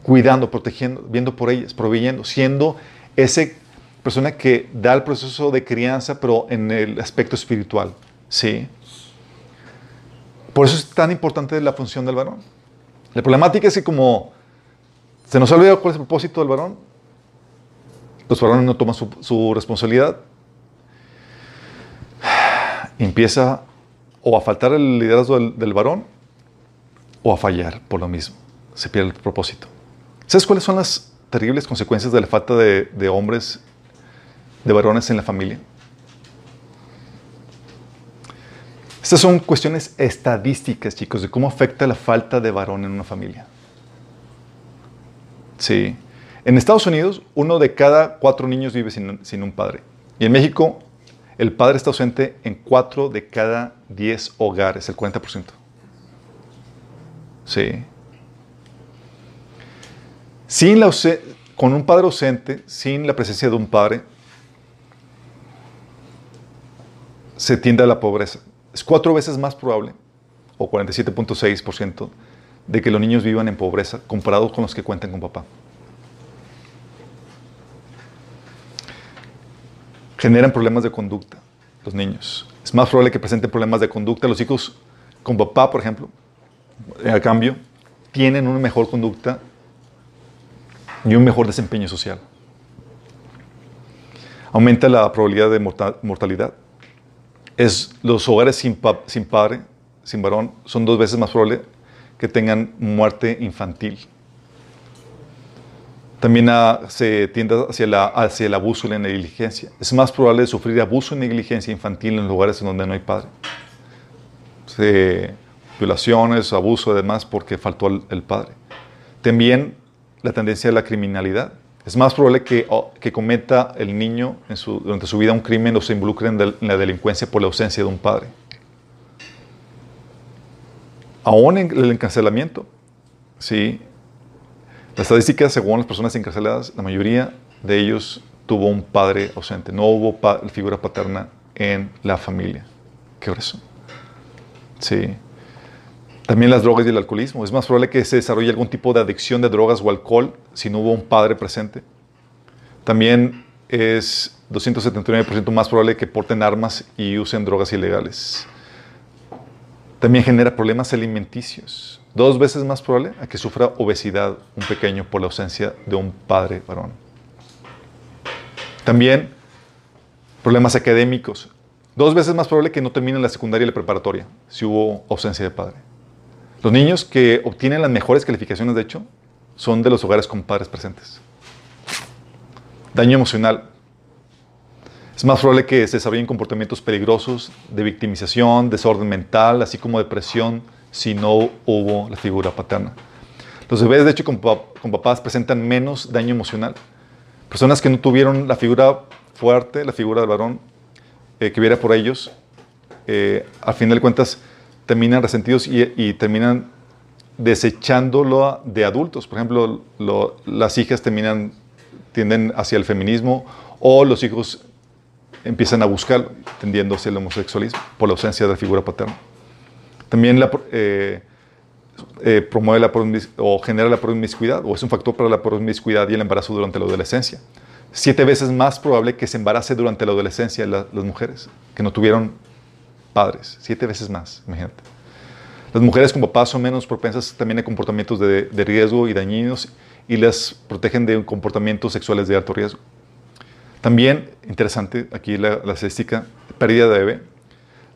cuidando, protegiendo, viendo por ellas, proveyendo, siendo ese persona que da el proceso de crianza, pero en el aspecto espiritual. Sí. Por eso es tan importante la función del varón. La problemática es que como se nos ha olvidado cuál es el propósito del varón, los varones no toman su, responsabilidad, empieza o a faltar el liderazgo del, varón o a fallar por lo mismo. Se pierde el propósito. ¿Sabes cuáles son las terribles consecuencias de la falta de hombres, de varones en la familia? Estas son cuestiones estadísticas, chicos, de cómo afecta la falta de varón en una familia. Sí. En Estados Unidos, uno de cada cuatro niños vive sin, un padre. Y en México, el padre está ausente en cuatro de cada diez hogares, el 40%. Sí. Sin la con un padre ausente, sin la presencia de un padre, se tiende a la pobreza. Es cuatro veces más probable, o 47.6%, de que los niños vivan en pobreza comparado con los que cuentan con papá. Generan problemas de conducta los niños. Es más probable que presenten problemas de conducta. Los hijos con papá, por ejemplo, a cambio, tienen una mejor conducta y un mejor desempeño social. Aumenta la probabilidad de morta- mortalidad. Los hogares sin, pa- sin padre, sin varón, son dos veces más probable que tengan muerte infantil. También se tiende hacia, la, hacia el abuso y la negligencia. Es más probable sufrir abuso y negligencia infantil en lugares en donde no hay padre. Violaciones, abuso, además, porque faltó el, el padre. También la tendencia a la criminalidad. Es más probable que, que cometa el niño durante su vida un crimen o se involucre en, la delincuencia por la ausencia de un padre. Aún en el encarcelamiento, ¿sí? Las estadísticas, según las personas encarceladas, la mayoría de ellos tuvo un padre ausente. No hubo figura paterna en la familia. Qué grueso. Sí. También las drogas y el alcoholismo. Es más probable que se desarrolle algún tipo de adicción de drogas o alcohol si no hubo un padre presente. También es 279% más probable que porten armas y usen drogas ilegales. También genera problemas alimenticios. Dos veces más probable a que sufra obesidad un pequeño por la ausencia de un padre varón. También problemas académicos. Dos veces más probable que no terminen la secundaria y la preparatoria si hubo ausencia de padre. Los niños que obtienen las mejores calificaciones, de hecho, son de los hogares con padres presentes. Daño emocional. Es más probable que se desarrollen comportamientos peligrosos de victimización, desorden mental, así como depresión, si no hubo la figura paterna. Los bebés, de hecho, con, pa- con papás presentan menos daño emocional. Personas que no tuvieron la figura fuerte, la figura del varón, eh, que viera por ellos, eh, al final de cuentas terminan resentidos y, y terminan desechándolo de adultos. Por ejemplo, lo- las hijas terminan, tienden hacia el feminismo o los hijos empiezan a buscar tendiendo hacia el homosexualismo por la ausencia de la figura paterna. También la, eh, eh, promueve la o genera la promiscuidad o es un factor para la promiscuidad y el embarazo durante la adolescencia. Siete veces más probable que se embarace durante la adolescencia la- las mujeres que no tuvieron padres. Siete veces más, imagínate. Las mujeres con papás son menos propensas también a comportamientos de, de riesgo y dañinos y las protegen de comportamientos sexuales de alto riesgo. También, interesante, aquí la, la estadística, pérdida de bebé.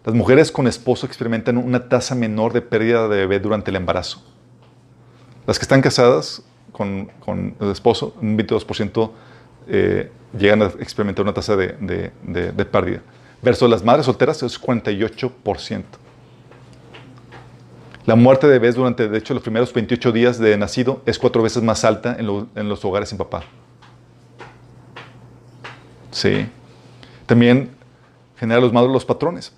Las mujeres con esposo experimentan una tasa menor de pérdida de bebé durante el embarazo. Las que están casadas con, con el esposo, un 22% eh, llegan a experimentar una tasa de, de- de- de pérdida. Versus las madres solteras es 48%. La muerte de bebés durante, de hecho, los primeros 28 días de nacido es cuatro veces más alta en, lo- en los hogares sin papá. Sí. También genera los malos los patrones.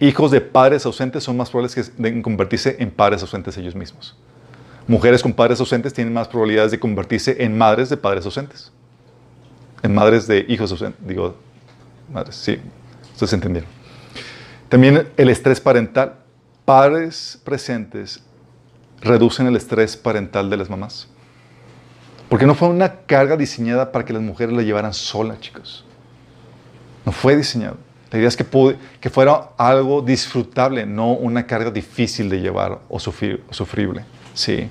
Hijos de padres ausentes son más probables que de convertirse en padres ausentes ellos mismos. Mujeres con padres ausentes tienen más probabilidades de convertirse en madres de padres ausentes. En madres de hijos ausentes. Digo, madres, sí. Ustedes entendieron. También el estrés parental. Padres presentes reducen el estrés parental de las mamás. Porque no fue una carga diseñada para que las mujeres la llevaran sola, chicos. No fue diseñado. La idea es que, pude- que fuera algo disfrutable, no una carga difícil de llevar o, sufrir- o sufrible. Sí.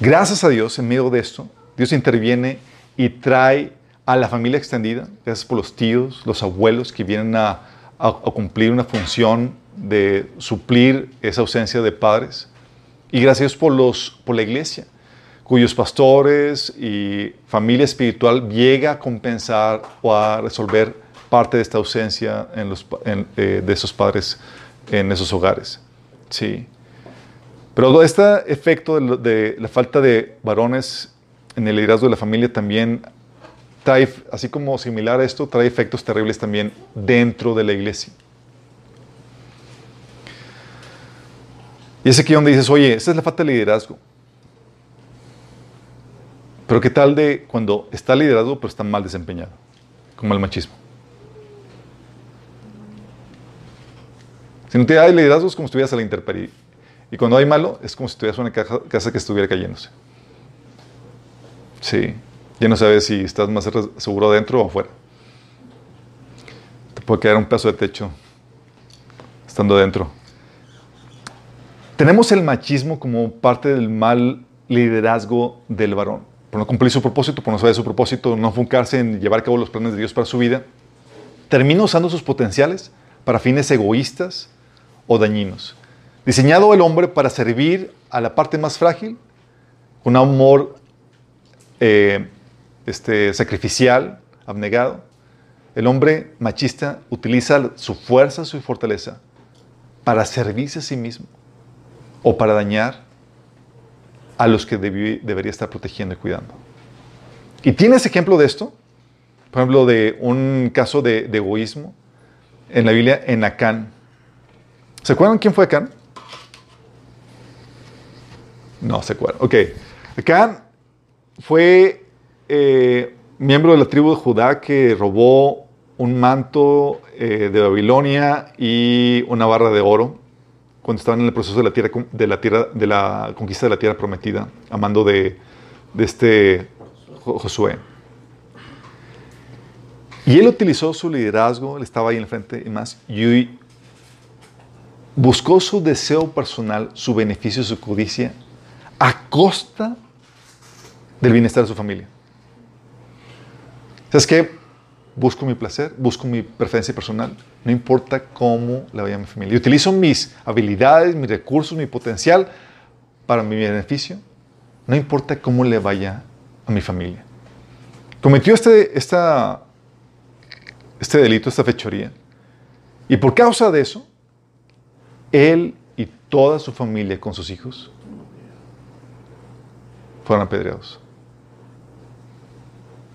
Gracias a Dios, en medio de esto, Dios interviene y trae a la familia extendida, gracias por los tíos, los abuelos que vienen a, cumplir una función de suplir esa ausencia de padres. Y gracias por, los, por la iglesia, cuyos pastores y familia espiritual llega a compensar o a resolver parte de esta ausencia eh, de esos padres en esos hogares. Sí. Pero este efecto de, de la falta de varones en el liderazgo de la familia también así como similar a esto, trae efectos terribles también dentro de la iglesia. Y es aquí donde dices, oye, esa es la falta de liderazgo. Pero ¿qué tal de cuando está liderazgo pero está mal desempeñado? Como el machismo. Si no te hay liderazgo es como si estuvieras a la intemperie. Y cuando hay malo es como si estuvieras una casa que estuviera cayéndose. Sí. Ya no sabes si estás más seguro adentro o afuera. Te puede quedar un pedazo de techo estando adentro. Tenemos el machismo como parte del mal liderazgo del varón. Por no cumplir su propósito, por no saber su propósito, no enfocarse en llevar a cabo los planes de Dios para su vida, termina usando sus potenciales para fines egoístas o dañinos. Diseñado el hombre para servir a la parte más frágil, con amor eh, este, sacrificial, abnegado, el hombre machista utiliza su fuerza, su fortaleza para servirse a sí mismo o para dañar a los que debería estar protegiendo y cuidando. ¿Y tienes ejemplo de esto? Por ejemplo, de un caso de, de egoísmo en la Biblia, en Acán. ¿Se acuerdan quién fue Acán? No se acuerdan. Ok. Acán fue eh, miembro de la tribu de Judá que robó un manto eh, de Babilonia y una barra de oro cuando estaban en el proceso de la, tierra, de la, conquista de la tierra prometida, a mando de, de este Jo- Josué. Y él utilizó su liderazgo, él estaba ahí en el frente y más, y buscó su deseo personal, su beneficio, su codicia, a costa del bienestar de su familia. ¿Sabes qué? Busco mi placer, busco mi preferencia personal, no importa cómo le vaya a mi familia. Y utilizo mis habilidades, mis recursos, mi potencial para mi beneficio, no importa cómo le vaya a mi familia. Cometió este, esta, este delito, esta fechoría. Y por causa de eso, él y toda su familia con sus hijos fueron apedreados.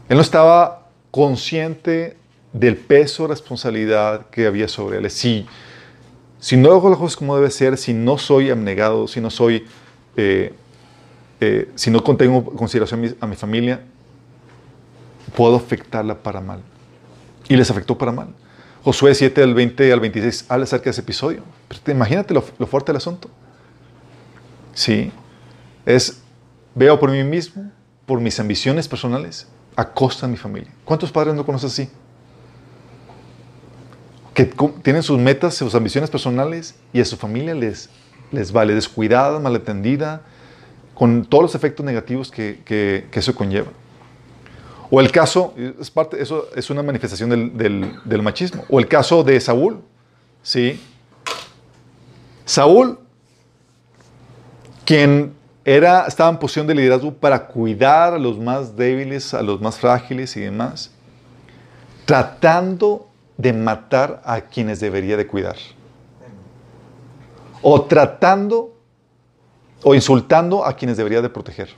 Él no estaba consciente del peso, responsabilidad que había sobre él. Si, si no hago las cosas como debe ser, si no soy abnegado, si no soy, eh, eh, si no tengo consideración a mi, a mi familia, puedo afectarla para mal. Y les afectó para mal. Josué 7, del 20 al 26, habla acerca de ese episodio. Imagínate lo, lo fuerte del asunto. Sí. Es, veo por mí mismo, por mis ambiciones personales, a costa mi familia. ¿Cuántos padres no conoces así? Que tienen sus metas, sus ambiciones personales y a su familia les, les vale descuidada, malatendida, con todos los efectos negativos que, que- que eso conlleva. O el caso, es parte, eso es una manifestación del, del- del machismo. O el caso de Saúl, ¿sí? Saúl, quien era, estaba en posición de liderazgo para cuidar a los más débiles, a los más frágiles y demás, tratando de matar a quienes debería de cuidar. O tratando o insultando a quienes debería de proteger.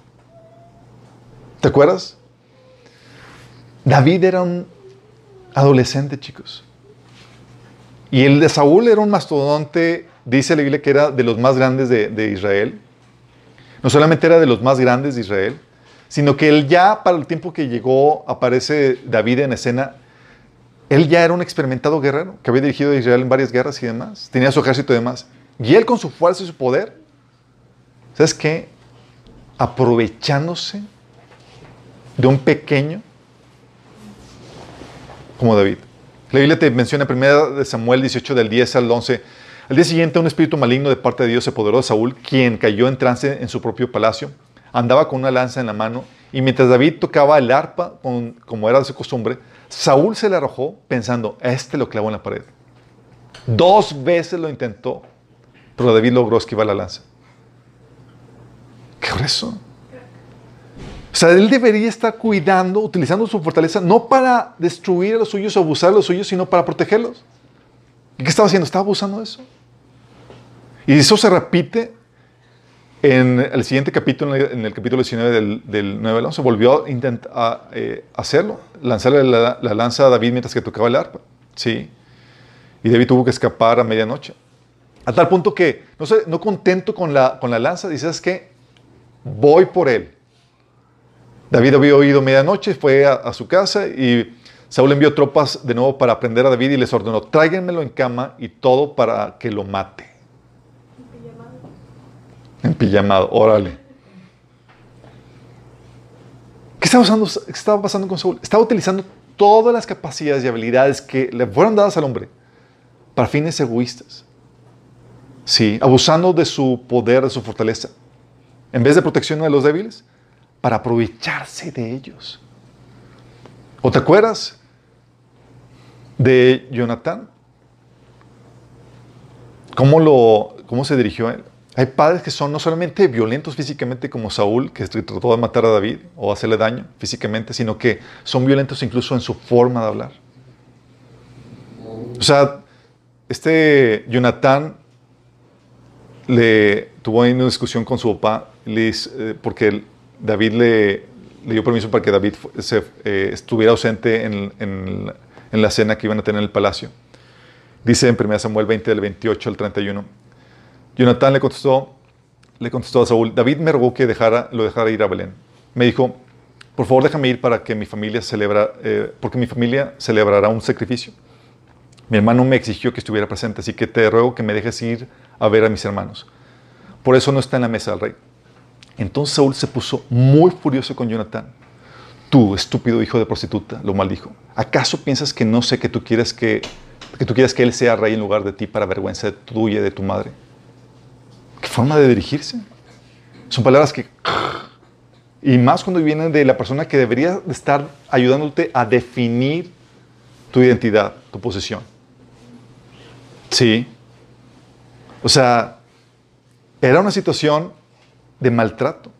¿Te acuerdas? David era un adolescente, chicos. Y el de Saúl era un mastodonte, dice la Biblia que era de los más grandes de, de Israel. No solamente era de los más grandes de Israel, sino que él ya, para el tiempo que llegó, aparece David en escena, él ya era un experimentado guerrero, que había dirigido a Israel en varias guerras y demás. Tenía su ejército y demás. Y él con su fuerza y su poder, ¿sabes qué? Aprovechándose de un pequeño como David. La Biblia te menciona en 1 de Samuel 18 del 10 al 11. Al día siguiente un espíritu maligno de parte de Dios se apoderó de Saúl, quien cayó en trance en su propio palacio. Andaba con una lanza en la mano y mientras David tocaba el arpa, como era de su costumbre, Saúl se le arrojó pensando, este lo clavó en la pared. Dos veces lo intentó, pero David logró esquivar la lanza. ¿Qué grueso? O sea, él debería estar cuidando, utilizando su fortaleza, no para destruir a los suyos o abusar de los suyos, sino para protegerlos. ¿Y qué estaba haciendo? Estaba abusando de eso. Y eso se repite en el siguiente capítulo, en el, capítulo 19 del, del 9 al 11. Volvió a intentar eh, hacerlo, lanzarle la, la lanza a David mientras que tocaba el arpa. Sí. Y David tuvo que escapar a medianoche. A tal punto que, no, sé, no contento con la, con la lanza, dices que voy por él. David había oído medianoche, fue a, a, su casa y Saúl envió tropas de nuevo para prender a David y les ordenó, tráiganmelo en cama y todo para que lo mate. En pijamado, órale. ¿Qué estaba, pasando, ¿Qué estaba pasando con Saúl? Estaba utilizando todas las capacidades y habilidades que le fueron dadas al hombre para fines egoístas. Sí, abusando de su poder, de su fortaleza. En vez de protección de los débiles, para aprovecharse de ellos. ¿O te acuerdas de Jonatán? ¿Cómo, lo, ¿Cómo se dirigió a él? Hay padres que son no solamente violentos físicamente como Saúl, que trató de matar a David o hacerle daño físicamente, sino que son violentos incluso en su forma de hablar. O sea, este Jonatán le tuvo ahí una discusión con su papá, le, eh, porque David le, dio permiso para que David eh, estuviera ausente en, en- en la cena que iban a tener en el palacio. Dice en 1 Samuel 20, del 28 al 31. Jonatán le contestó, le contestó a Saúl, David me rogó que dejara, lo dejara ir a Belén. Me dijo, por favor déjame ir para que mi familia celebra, eh, porque mi familia celebrará un sacrificio. Mi hermano me exigió que estuviera presente, así que te ruego que me dejes ir a ver a mis hermanos. Por eso no está en la mesa del rey. Entonces Saúl se puso muy furioso con Jonatán. Tú, estúpido hijo de prostituta, lo maldijo. ¿Acaso piensas que no sé que tú quieres que, tú quieres que él sea rey en lugar de ti para vergüenza tuya y de tu madre? ¿Qué forma de dirigirse? Son palabras que... Y más cuando vienen de la persona que debería de estar ayudándote a definir tu identidad, tu posición. Sí. O sea, era una situación de maltrato.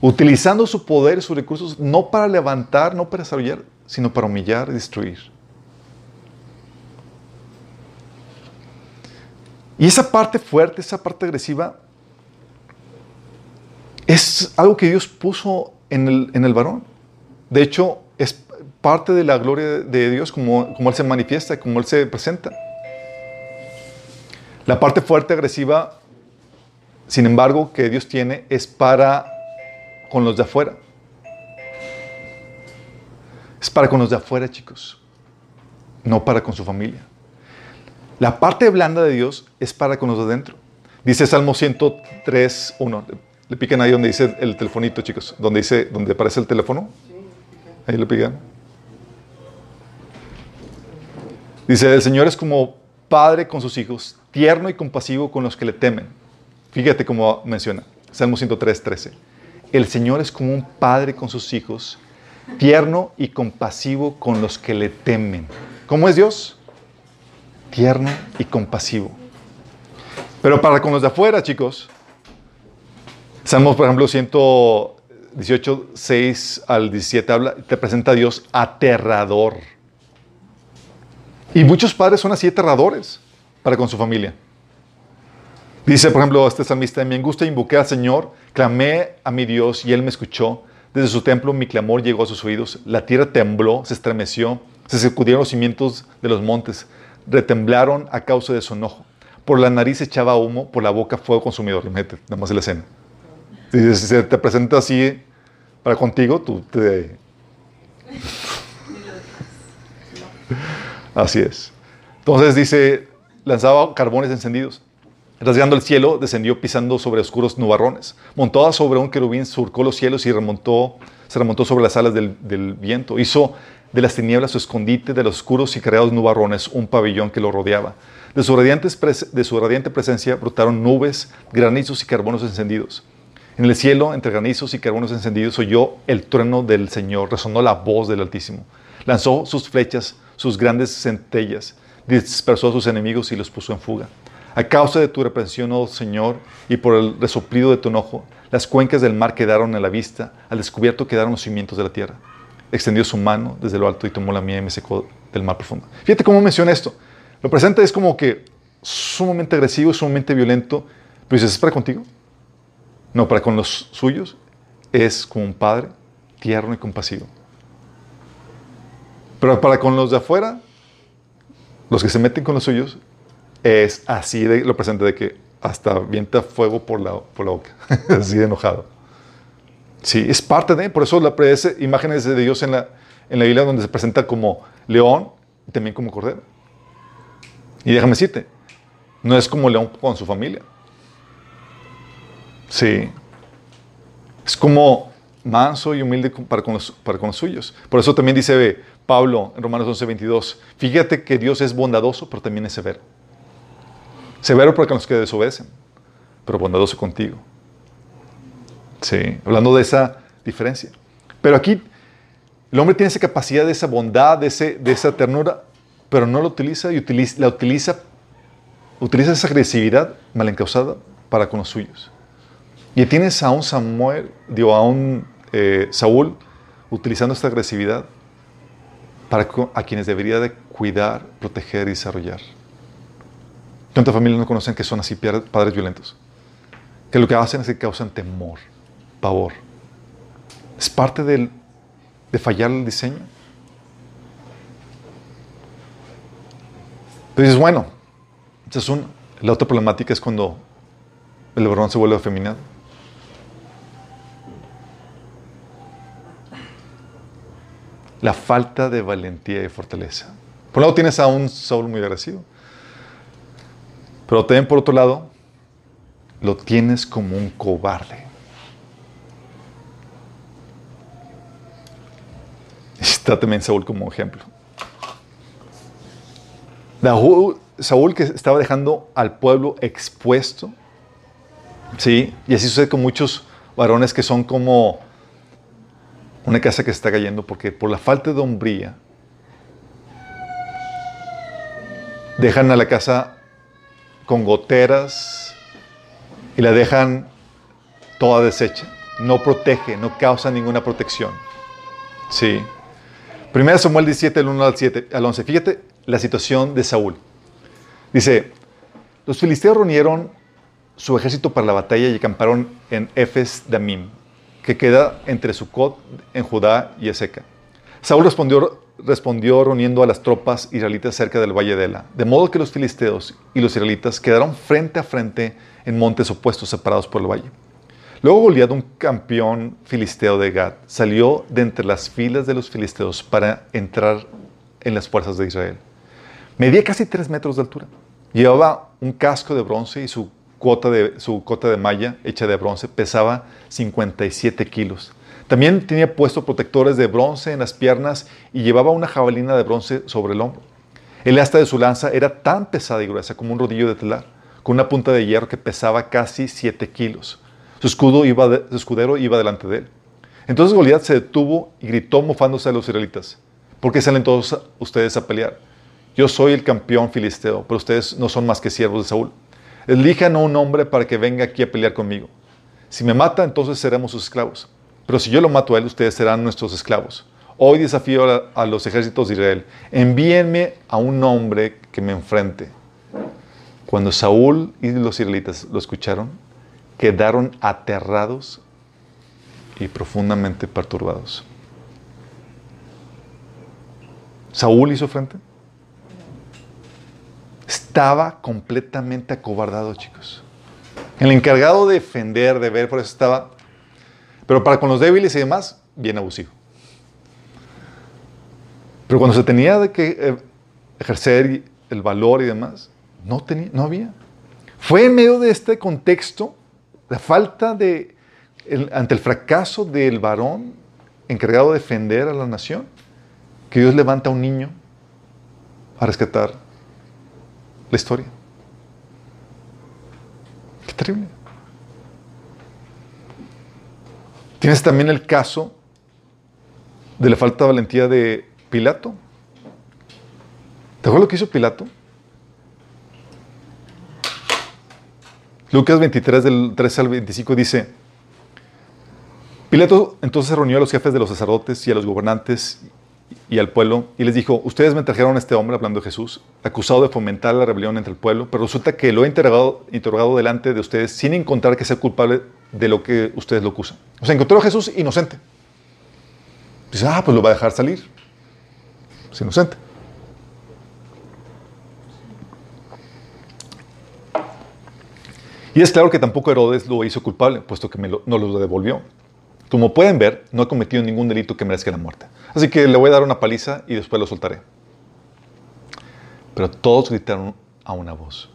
Utilizando su poder sus recursos no para levantar, no para desarrollar, sino para humillar y destruir. Y esa parte fuerte, esa parte agresiva, es algo que Dios puso en el, en el varón. De hecho, es parte de la gloria de Dios como, como Él se manifiesta, como Él se presenta. La parte fuerte, agresiva, sin embargo, que Dios tiene es para con los de afuera. Es para con los de afuera, chicos. No para con su familia. La parte blanda de Dios es para con los de adentro. Dice Salmo 103, 1. Le pican ahí donde dice el telefonito, chicos. Donde dice, donde aparece el teléfono. Ahí le pican. Dice, el Señor es como padre con sus hijos, tierno y compasivo con los que le temen. Fíjate cómo menciona. Salmo 103, 13. El Señor es como un padre con sus hijos, tierno y compasivo con los que le temen. ¿Cómo es Dios? Tierno y compasivo. Pero para con los de afuera, chicos, Salmos, por ejemplo, 118, 6 al 17 habla, te presenta a Dios aterrador. Y muchos padres son así aterradores para con su familia. Dice, por ejemplo, este salmista, en mi angustia invoqué al Señor, clamé a mi Dios y Él me escuchó. Desde su templo mi clamor llegó a sus oídos. La tierra tembló, se estremeció, se sacudieron los cimientos de los montes, retemblaron a causa de su enojo. Por la nariz echaba humo, por la boca fuego consumidor. Imagínate, nada más la escena. Si se te presenta así para contigo, tú te... Así es. Entonces dice, lanzaba carbones encendidos. Rasgando el cielo, descendió pisando sobre oscuros nubarrones. Montada sobre un querubín, surcó los cielos y remontó, se remontó sobre las alas del, del viento. Hizo de las tinieblas su escondite, de los oscuros y creados nubarrones, un pabellón que lo rodeaba. De su, radiante presencia brotaron nubes, granizos y carbonos encendidos. En el cielo, entre granizos y carbonos encendidos, oyó el trueno del Señor, resonó la voz del Altísimo. Lanzó sus flechas, sus grandes centellas, dispersó a sus enemigos y los puso en fuga. A causa de tu reprensión, oh Señor, y por el resoplido de tu enojo, las cuencas del mar quedaron a la vista, al descubierto quedaron los cimientos de la tierra. Extendió su mano desde lo alto y tomó la mía y me secó del mar profundo. Fíjate cómo menciona esto. Lo presenta es como que sumamente agresivo, sumamente violento, pero dices, ¿es para contigo? No, para con los suyos es como un padre tierno y compasivo. Pero para con los de afuera, los que se meten con los suyos, es así de, lo presenta de que hasta vienta fuego por la, por la boca, así de enojado. Sí, es parte de, por eso la aparece imágenes de Dios en la, en la Biblia donde se presenta como león y también como cordero. Y déjame decirte, no es como león con su familia. Sí. Es como manso y humilde para con, los, para con suyos. Por eso también dice Pablo en Romanos 11, 22, fíjate que Dios es bondadoso, pero también es severo. Severo para con los que desobedecen, pero bondadoso contigo. Sí, hablando de esa diferencia. Pero aquí el hombre tiene esa capacidad de esa bondad, de, ese, de esa ternura, pero no la utiliza y utiliza, la utiliza, utiliza esa agresividad mal encausada para con los suyos. Y tienes a un Samuel, a un eh, Saúl utilizando esta agresividad para a quienes debería de cuidar, proteger y desarrollar. ¿Cuántas familias no conocen que son así padres violentos? Que lo que hacen es que causan temor, Es parte del, de fallar el diseño. Entonces, bueno, esa es una. La otra problemática es cuando el varón se vuelve afeminado. La falta de valentía y fortaleza. Por un lado tienes a un Saúl muy agresivo. Pero también por otro lado, lo tienes como un cobarde. Está también Saúl como ejemplo. Saúl que estaba dejando al pueblo expuesto. Sí, y así sucede con muchos varones que son como una casa que se está cayendo porque por la falta de hombría dejan a la casa con goteras y la dejan toda deshecha. No protege, no causa ninguna protección. Sí. Primero Samuel 17, del 1 al, 7, al 11. Fíjate la situación de Saúl. Dice, los filisteos reunieron su ejército para la batalla y acamparon en Efes Damim, que queda entre Sucot en Judá y Ezeca. Saúl respondió, respondió reuniendo a las tropas israelitas cerca del valle de Ela, de modo que los filisteos y los israelitas quedaron frente a frente en montes opuestos separados por el valle. Luego Goliat, un campeón filisteo de Gad, salió de entre las filas de los filisteos para entrar en las fuerzas de Israel. Medía casi tres metros de altura. Llevaba un casco de bronce y su cuota de, su cota de malla hecha de bronce pesaba 57 kilos. También tenía puesto protectores de bronce en las piernas y llevaba una jabalina de bronce sobre el hombro. El asta de su lanza era tan pesada y gruesa como un rodillo de telar, con una punta de hierro que pesaba casi 7 kilos. Su, escudo iba escudero iba delante de él. Entonces Goliat se detuvo y gritó mofándose a los israelitas. ¿Por qué salen todos ustedes a pelear? Yo soy el campeón filisteo, pero ustedes no son más que siervos de Saúl. Elijan a un hombre para que venga aquí a pelear conmigo. Si me mata, entonces seremos sus esclavos. Pero si yo lo mato a él, ustedes serán nuestros esclavos. Hoy desafío a, a los ejércitos de Israel. Envíenme a un hombre que me enfrente. Cuando Saúl y los israelitas lo escucharon, quedaron aterrados y profundamente perturbados. Saúl hizo frente. Estaba completamente acobardado, chicos. El encargado de defender, de ver, por eso estaba. Pero para con los débiles y demás, bien abusivo. Pero cuando se tenía de que eh, ejercer el valor y demás, no, tenía, no había. Fue en medio de este contexto, la falta de, ante el fracaso del varón encargado de defender a la nación, que Dios levanta a un niño a rescatar la historia. Qué terrible. Tienes también el caso de la falta de valentía de Pilato. ¿Te acuerdas lo que hizo Pilato? Lucas 23, del 13 al 25 dice, Pilato entonces se reunió a los jefes de los sacerdotes y a los gobernantes y al pueblo y les dijo, ustedes me trajeron a este hombre, hablando de Jesús, acusado de fomentar la rebelión entre el pueblo, pero resulta que lo he interrogado, interrogado delante de ustedes sin encontrar que sea culpable de lo que ustedes lo acusan. O sea, encontró a Jesús inocente. Dice, ah, pues lo va a dejar salir. Es inocente. Y es claro que tampoco Herodes lo hizo culpable, puesto que no lo devolvió. Como pueden ver, no he cometido ningún delito que merezca la muerte. Así que le voy a dar una paliza y después lo soltaré. Pero todos gritaron a una voz.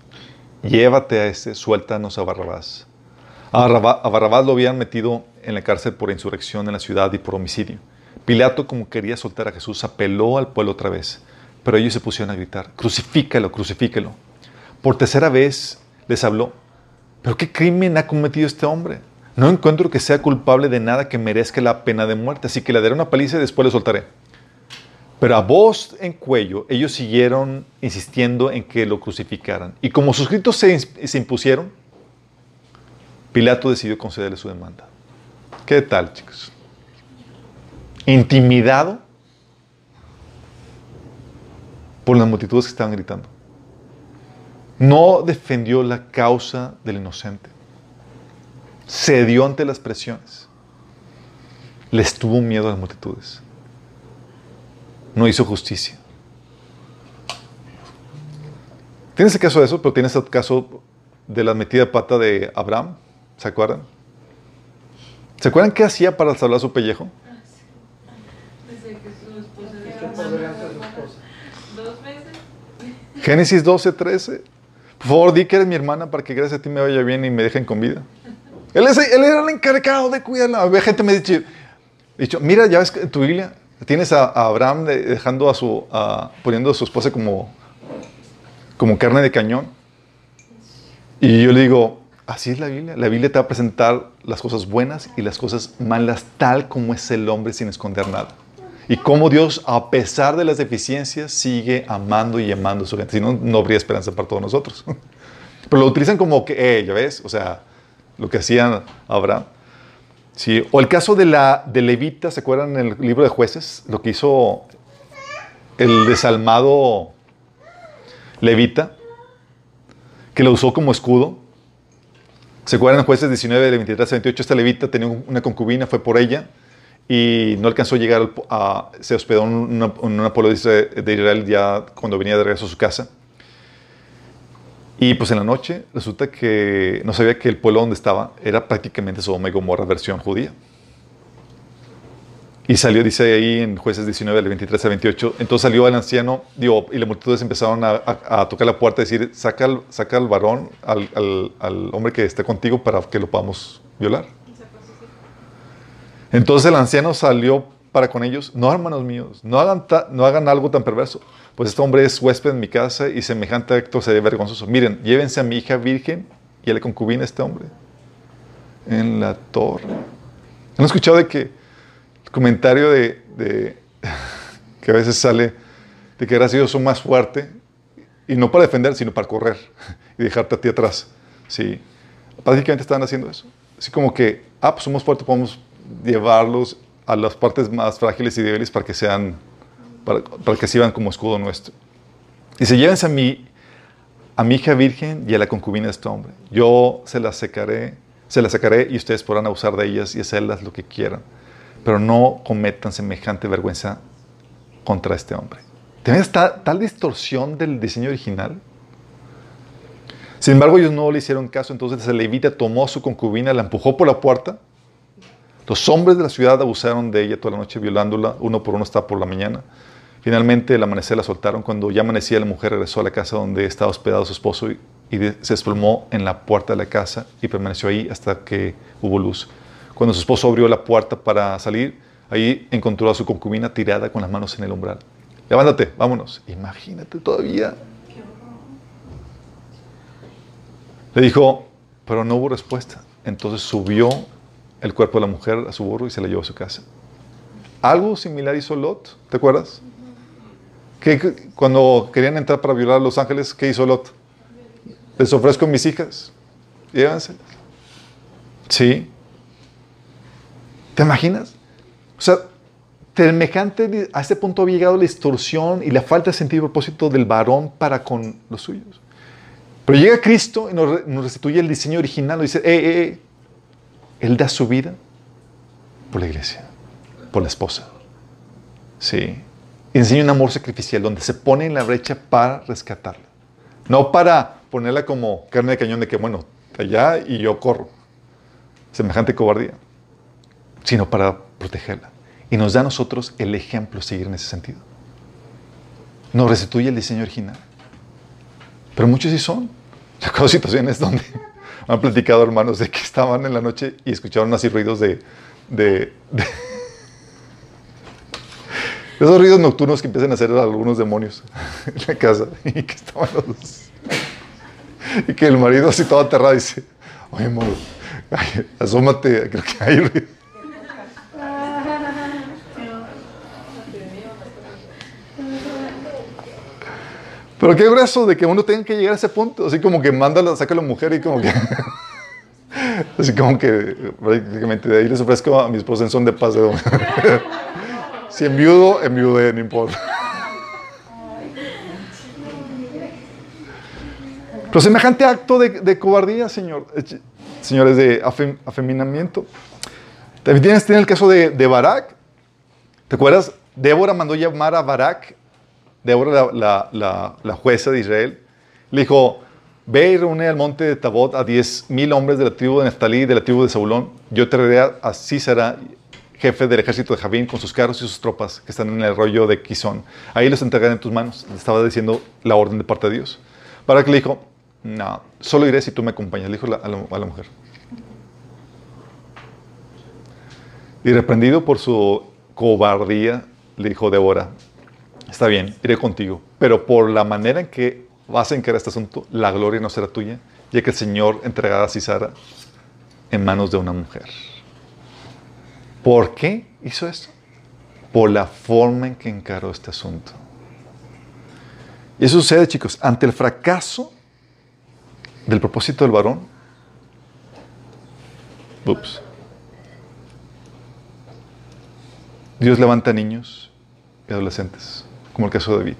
Llévate a ese, suéltanos a Barrabás. A Barrabás, lo habían metido en la cárcel por insurrección en la ciudad y por homicidio. Pilato, como quería soltar a Jesús, apeló al pueblo otra vez. Pero ellos se pusieron a gritar, crucifícalo, crucifícalo. Por tercera vez les habló, ¿pero qué crimen ha cometido este hombre? No encuentro que sea culpable de nada que merezca la pena de muerte, así que le daré una paliza y después le soltaré. Pero a voz en cuello, ellos siguieron insistiendo en que lo crucificaran. Y como sus gritos se, se impusieron, Pilato decidió concederle su demanda. ¿Qué tal, chicos? Intimidado por las multitudes que estaban gritando. No defendió la causa del inocente cedió ante las presiones. Les tuvo miedo a las multitudes. No hizo justicia. Tienes el caso de eso, pero tienes el caso de la metida pata de Abraham. ¿Se acuerdan? ¿Se acuerdan qué hacía para salvar su pellejo? Génesis 12, 13. Por favor, di que eres mi hermana para que gracias a ti me vaya bien y me dejen con vida. Él, es- él era el encargado de cuidarla. Había gente me ha dicho, dicho, mira, ya ves que tu Biblia tienes a, a Abraham de- dejando a su, a- poniendo a su esposa como, como carne de cañón. Y yo le digo, así es la Biblia. La Biblia te va a presentar las cosas buenas y las cosas malas tal como es el hombre sin esconder nada. Y cómo Dios, a pesar de las deficiencias, sigue amando y amando a su gente. Si no, no habría esperanza para todos nosotros. Pero lo utilizan como que, eh, ya ves, o sea, lo que hacían Abraham. Sí. O el caso de la de Levita, ¿se acuerdan en el libro de jueces? Lo que hizo el desalmado Levita, que lo usó como escudo. ¿Se acuerdan en jueces 19, de 23 a 28? Esta Levita tenía un- una concubina, fue por ella y no alcanzó a llegar, a, se hospedó en, una- en un pueblo de Israel- ya cuando venía de regreso a su casa. Y pues en la noche resulta que no sabía que el pueblo donde estaba era prácticamente Sodoma y Gomorra versión judía. Y salió, dice ahí en jueces 19, del 23 al 28, entonces salió el anciano, digo, y las multitudes empezaron a, a- a tocar la puerta y decir, saca saca al varón, al, al- al hombre que esté contigo para que lo podamos violar. Entonces el anciano salió para con ellos, no hermanos míos, no hagan, no hagan algo tan perverso, pues este hombre es huésped en mi casa y semejante acto sería vergonzoso. Miren, llévense a mi hija virgen y a la concubina este hombre en la torre. ¿Han escuchado de que el comentario de, que a veces sale de que eras Dios más fuerte y no para defender, sino para correr y dejarte a ti atrás? Sí, prácticamente estaban haciendo eso. Así como que, ah, pues somos fuertes, podemos llevarlos a las partes más frágiles y débiles para que sean, para, para que sirvan como escudo nuestro. Dice, llévense a mi, a mi hija virgen y a la concubina de este hombre. Yo se las secaré, se las sacaré y ustedes podrán abusar de ellas y hacerlas lo que quieran. Pero no cometan semejante vergüenza contra este hombre. ¿Tienen esta, tal distorsión del diseño original? Sin embargo, ellos no le hicieron caso, entonces el levita tomó a su concubina, la empujó por la puerta. Los hombres de la ciudad abusaron de ella toda la noche, violándola, uno por uno hasta por la mañana. Finalmente, el amanecer la soltaron. Cuando ya amanecía, la mujer regresó a la casa donde estaba hospedado su esposo y, se desplomó en la puerta de la casa y permaneció ahí hasta que hubo luz. Cuando su esposo abrió la puerta para salir, ahí encontró a su concubina tirada con las manos en el umbral. Levántate, vámonos. Imagínate todavía. Le dijo, pero no hubo respuesta. Entonces subió el cuerpo de la mujer a su burro y se la llevó a su casa. Algo similar hizo Lot, ¿te acuerdas? Que cuando querían entrar para violar a los ángeles, ¿qué hizo Lot? Les ofrezco mis hijas, llévanselas. Sí. ¿Te imaginas? O sea, semejante a este punto había llegado la distorsión y la falta de sentido y propósito del varón para con los suyos. Pero llega Cristo y nos restituye el diseño original. Nos dice, eh, eh, eh, Él da su vida por la iglesia, por la esposa. Sí. Enseña un amor sacrificial donde se pone en la brecha para rescatarla. No para ponerla como carne de cañón de que, bueno, allá y yo corro. Semejante cobardía. Sino para protegerla. Y nos da a nosotros el ejemplo a seguir en ese sentido. Nos restituye el diseño original. Pero muchos sí son. Recuerdo situaciones donde han platicado hermanos de que estaban en la noche y escucharon así ruidos de, de, de- esos ruidos nocturnos que empiezan a hacer algunos demonios en la casa y que estaban los y que el marido así todo aterrado dice, oye amor, asómate, creo que hay ruido. Pero qué grueso de que uno tenga que llegar a ese punto, así como que manda, saca a la mujer y como que... así como que prácticamente de ahí les ofrezco a mi esposa en son de paz. de- si enviudo, enviudé, no importa. Pero semejante acto de, cobardía, señor, eh, señores, de afem- afeminamiento, También tienes, tiene el caso de, de Barak. ¿Te acuerdas? Débora mandó llamar a Barak, Débora, la, la- la- jueza de Israel. Le dijo, ve y reúne al monte de Tabot a 10.000 hombres de la tribu de Neftalí y de la tribu de Zabulón. Yo traeré a- Císara, jefe del ejército de Javín, con sus carros y sus tropas que están en el arroyo de Quizón. Ahí los entregaré en tus manos. Estaba diciendo la orden de parte de Dios. Barak le dijo, no, solo iré si tú me acompañas, le dijo a la mujer. Y reprendido por su cobardía, le dijo Débora, está bien, iré contigo, pero por la manera en que vas a encarar este asunto, la gloria no será tuya, ya que el Señor entregará a Cisara en manos de una mujer. ¿Por qué hizo esto? Por la forma en que encaró este asunto. Y eso sucede, chicos, ante el fracaso del propósito del varón. Ups. Dios levanta niños y adolescentes, como el caso de David.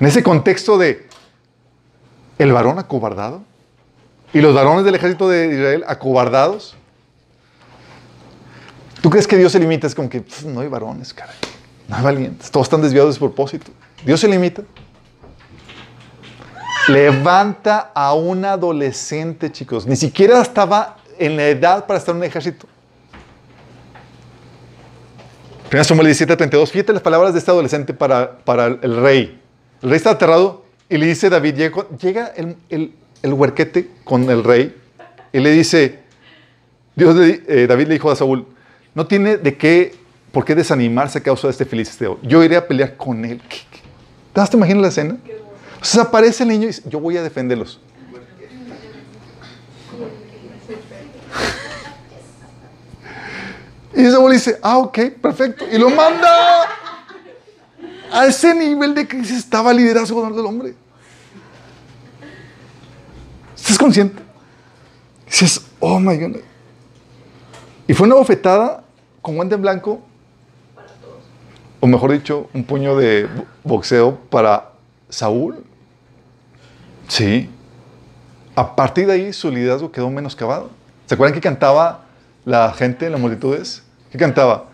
En ese contexto de el varón acobardado y los varones del ejército de Israel acobardados, ¿tú crees que Dios se limita? Es como que "Pf, no hay varones, caray, no hay valientes, todos están desviados de su propósito. Dios se limita. Levanta a un adolescente, chicos, ni siquiera estaba en la edad para estar en un ejército. 1 Samuel 17, 32. Fíjate las palabras de este adolescente para, para el rey. El rey está aterrado y le dice a David, llega, llega el, el, el huerquete con el rey y le dice, Dios le- eh, David le dijo a Saúl, no tiene de qué, por qué desanimarse a causa de este filisteo. Yo iré a pelear con él. ¿Qué- qué? ¿Te te imaginas la escena? Sea, aparece el niño y dice, yo voy a defenderlos. Y Saúl dice, ah, ok, perfecto. Y lo manda a ese nivel de crisis estaba el liderazgo del hombre. ¿Estás consciente? Dices, oh my God. Y fue una bofetada con guante en blanco, o mejor dicho, un puño de bo- boxeo para Saúl. Sí. A partir de ahí su liderazgo quedó menoscabado. ¿Se acuerdan que cantaba la gente, las multitudes? ¿Qué cantaba?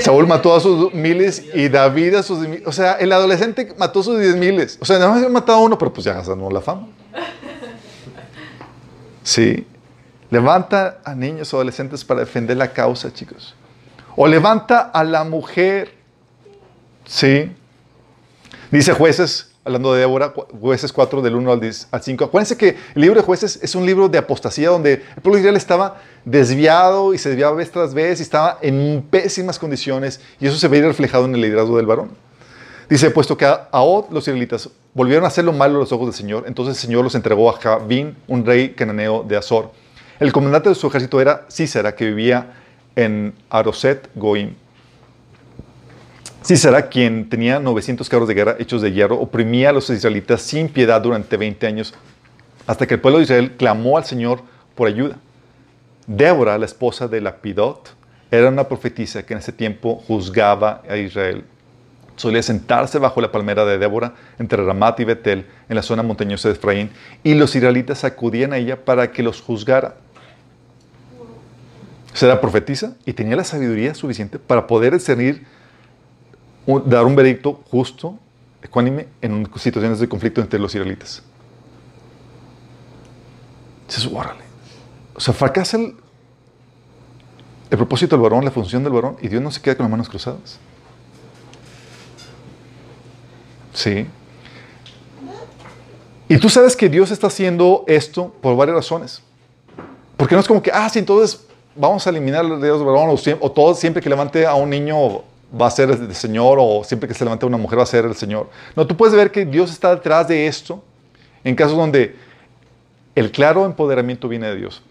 Saúl mató a sus miles y David a sus miles. O sea, el adolescente mató a sus diez miles. O sea, nada más había matado a uno, pero pues ya ganó la fama. Sí. Levanta a niños o adolescentes para defender la causa, chicos. O levanta a la mujer. Sí. Dice jueces, hablando de Débora, jueces 4 del 1 al 10 al 5. Acuérdense que el libro de jueces es un libro de apostasía donde el pueblo de Israel estaba desviado y se desviaba vez tras vez y estaba en pésimas condiciones y eso se veía reflejado en el liderazgo del varón. Dice, puesto que a los israelitas, volvieron a hacer lo malo a los ojos del Señor, entonces el Señor los entregó a Javín, un rey cananeo de Azor. El comandante de su ejército era Císara, que vivía en Aroset Goim. Císara, quien tenía 900 carros de guerra hechos de hierro, oprimía a los israelitas sin piedad durante 20 años, hasta que el pueblo de Israel clamó al Señor por ayuda. Débora, la esposa de Lapidot, era una profetisa que en ese tiempo juzgaba a Israel. Solía sentarse bajo la palmera de Débora entre Ramat y Betel, en la zona montañosa de Efraín, y los israelitas acudían a ella para que los juzgara. O sea, era profetisa y tenía la sabiduría suficiente para poder discernir, dar un veredicto justo, ecuánime, en situaciones de conflicto entre los israelitas. Dices, órale. O sea, fracasa el, propósito del varón, la función del varón, y Dios no se queda con las manos cruzadas. Sí. Y tú sabes que Dios está haciendo esto por varias razones. Porque no es como que, ah, sí, entonces vamos a eliminar los dedos del varón, o, o todo siempre que levante a un niño va a ser el Señor, o siempre que se levante a una mujer va a ser el Señor. No, tú puedes ver que Dios está detrás de esto en casos donde el claro empoderamiento viene de Dios.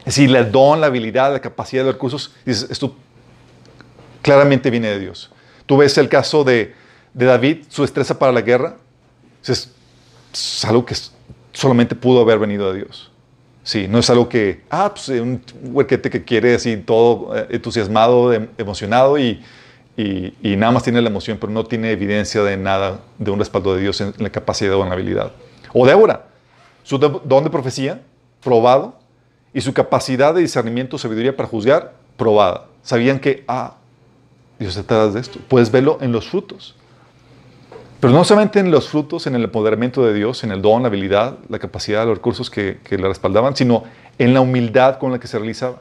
Es decir, el don, la habilidad, la capacidad de recursos, esto claramente viene de Dios. Tú ves el caso de, de David, su destreza para la guerra, es, es algo que solamente pudo haber venido de Dios. Sí, no es algo que, ah, pues un huerquete que quiere así todo eh, entusiasmado, em- emocionado y, y- y nada más tiene la emoción, pero no tiene evidencia de nada, de un respaldo de Dios en, la capacidad o en la habilidad. O Débora, su don de profecía, probado, y su capacidad de discernimiento, sabiduría para juzgar, probada. Sabían que, ah, Dios está detrás de esto. Puedes verlo en los frutos. Pero no solamente en los frutos, en el empoderamiento de Dios, en el don, la habilidad, la capacidad, los recursos que, que le respaldaban, sino en la humildad con la que se realizaba.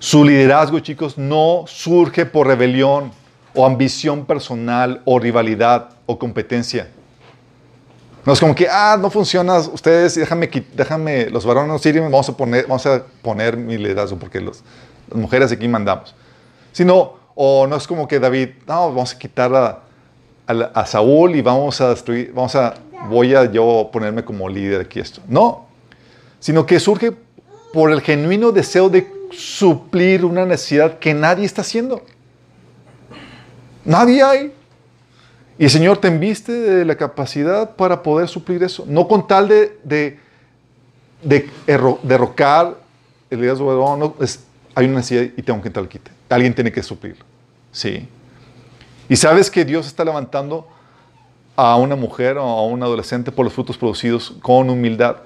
Su liderazgo, chicos, no surge por rebelión o ambición personal o rivalidad o competencia. No es como que, ah, no funciona, ustedes, déjame, déjame los varones no sirven, vamos a poner, vamos a poner mi liderazgo porque las mujeres aquí mandamos. Sino, o no es como que David, no, vamos a quitar a Saúl y vamos a destruir, vamos a, voy a yo ponerme como líder aquí esto. No, sino que surge por el genuino deseo de suplir una necesidad que nadie está haciendo. Nadie hay. Y el Señor te enviste de la capacidad para poder suplir eso. No con tal de, de, de erro- derrocar el liderazgo hay una necesidad y tengo que entrar al quite. Alguien tiene que suplirlo. Sí. Y sabes que Dios está levantando a una mujer o a un adolescente por los frutos producidos con humildad.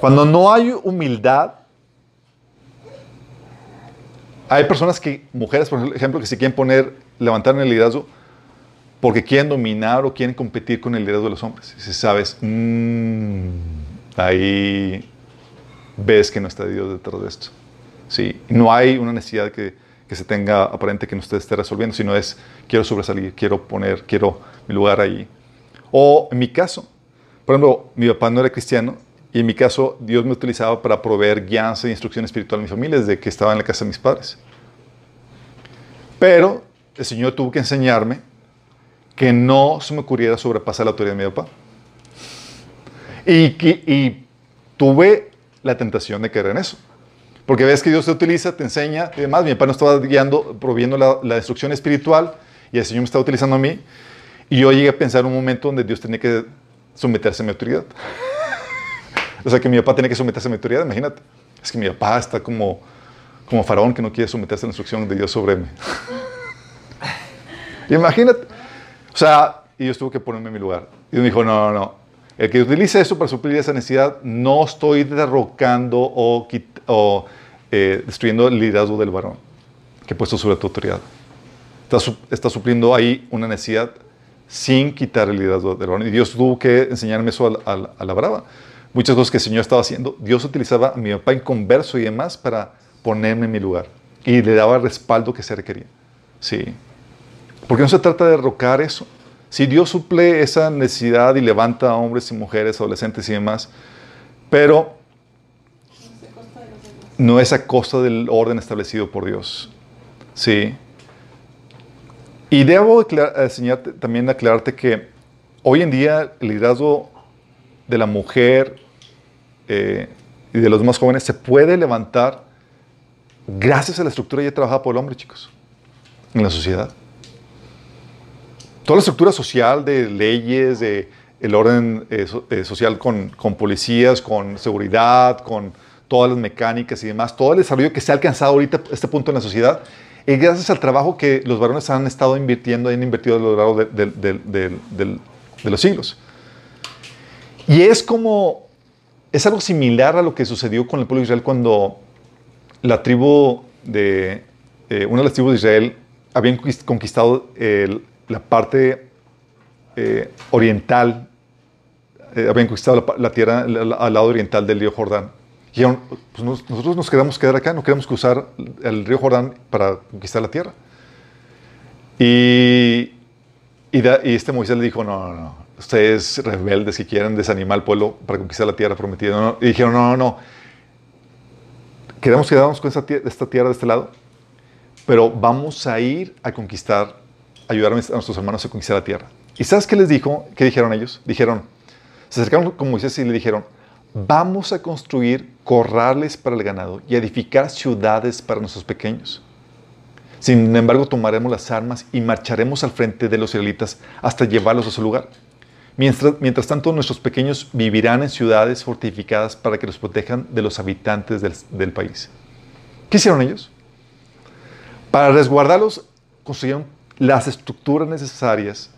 Cuando no hay humildad, hay personas que, mujeres por ejemplo, que se quieren poner, levantar en el liderazgo porque quieren dominar o quieren competir con el liderazgo de los hombres. Y si sabes, mm, ahí ves que no está Dios detrás de esto. Sí, no hay una necesidad que, que se tenga aparente que no usted esté resolviendo, sino es quiero sobresalir, quiero poner, quiero mi lugar ahí. O en mi caso, por ejemplo, mi papá no era cristiano y en mi caso Dios me utilizaba para proveer guianza e instrucción espiritual a mi familia desde que estaba en la casa de mis padres. Pero el Señor tuvo que enseñarme que no se me ocurriera sobrepasar la autoridad de mi papá. Y, que- y tuve la tentación de caer en eso. Porque ves que Dios te utiliza, te enseña y demás. Mi papá no estaba guiando, proviendo la, la instrucción espiritual y el Señor me estaba utilizando a mí. Y yo llegué a pensar un momento donde Dios tenía que someterse a mi autoridad. O sea, que mi papá tenía que someterse a mi autoridad, imagínate. Es que mi papá está como, como faraón que no quiere someterse a la instrucción de Dios sobre mí. imagínate. O sea, y Dios tuvo que ponerme en mi lugar. Y Dios me dijo, no, no, no. El que utilice eso para suplir esa necesidad, no estoy derrocando o, o, eh, destruyendo el liderazgo del varón que he puesto sobre tu autoridad. Está, está supliendo ahí una necesidad sin quitar el liderazgo del varón. Y Dios tuvo que enseñarme eso a a a la brava. Muchas cosas que el Señor estaba haciendo, Dios utilizaba a mi papá en converso y demás para ponerme en mi lugar. Y le daba el respaldo que se requería. Sí. Porque no se trata de derrocar eso. Si Dios suple esa necesidad y levanta a hombres y mujeres, adolescentes y demás, pero no es a costa del orden establecido por Dios. Sí. Y debo aclar- enseñarte, también aclararte que hoy en día el liderazgo de la mujer eh, y de los más jóvenes se puede levantar gracias a la estructura ya trabajada por el hombre, chicos, en la sociedad. Toda la estructura social de leyes, de el orden eh, eh, social con, policías, con seguridad, con todas las mecánicas y demás, todo el desarrollo que se ha alcanzado ahorita este punto en la sociedad, es gracias al trabajo que los varones han estado invirtiendo, han invertido a lo largo de los siglos. Y es como, es algo similar a lo que sucedió con el pueblo de Israel cuando la tribu de, eh, una de las tribus de Israel habían conquist- conquistado el- la parte eh, oriental, eh, habían conquistado la, pa- la tierra al, lado oriental del río Jordán. Y pues nos- nosotros nos queremos quedar acá, no queremos cruzar el río Jordán para conquistar la tierra. Y, y, y este Moisés le dijo, no, no, no, ustedes rebeldes que quieren desanimar al pueblo para conquistar la tierra prometida. no, no". Y dijeron, no, no, no, queremos quedarnos con esta, tie- esta tierra de este lado, pero vamos a ir a conquistar, ayudar a nuestros hermanos a conquistar la tierra. ¿Y sabes qué les dijo? ¿Qué dijeron ellos? Dijeron, se acercaron con Moisés y le dijeron, vamos a construir corrales para el ganado y edificar ciudades para nuestros pequeños. Sin embargo, tomaremos las armas y marcharemos al frente de los israelitas hasta llevarlos a su lugar. Mientras, tanto, nuestros pequeños vivirán en ciudades fortificadas para que los protejan de los habitantes del, país. ¿Qué hicieron ellos? Para resguardarlos, construyeron las estructuras necesarias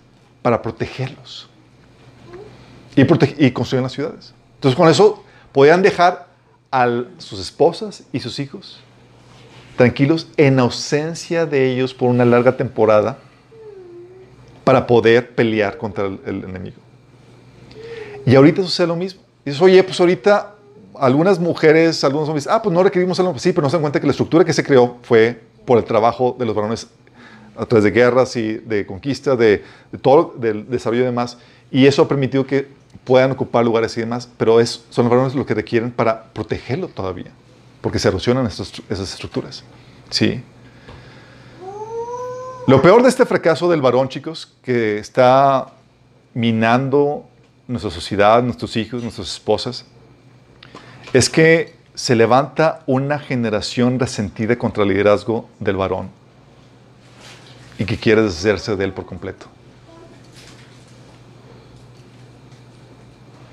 para protegerlos. Y, prote- y construyeron las ciudades. Entonces, con eso podían dejar a sus esposas y sus hijos tranquilos en ausencia de ellos por una larga temporada para poder pelear contra el enemigo. Y ahorita sucede lo mismo. Dices, oye, pues ahorita algunas mujeres, algunos hombres, ah, pues no requerimos algo. Sí, pero no se dan cuenta que la estructura que se creó fue por el trabajo de los varones a través de guerras y de conquista, de, de todo, del desarrollo y demás. Y eso ha permitido que puedan ocupar lugares y demás, pero es, son los varones los que requieren para protegerlo todavía, porque se erosionan esas, esas estructuras. Sí. Lo peor de este fracaso del varón, chicos, que está minando nuestra sociedad, nuestros hijos, nuestras esposas, es que se levanta una generación resentida contra el liderazgo del varón y que quiere deshacerse de él por completo.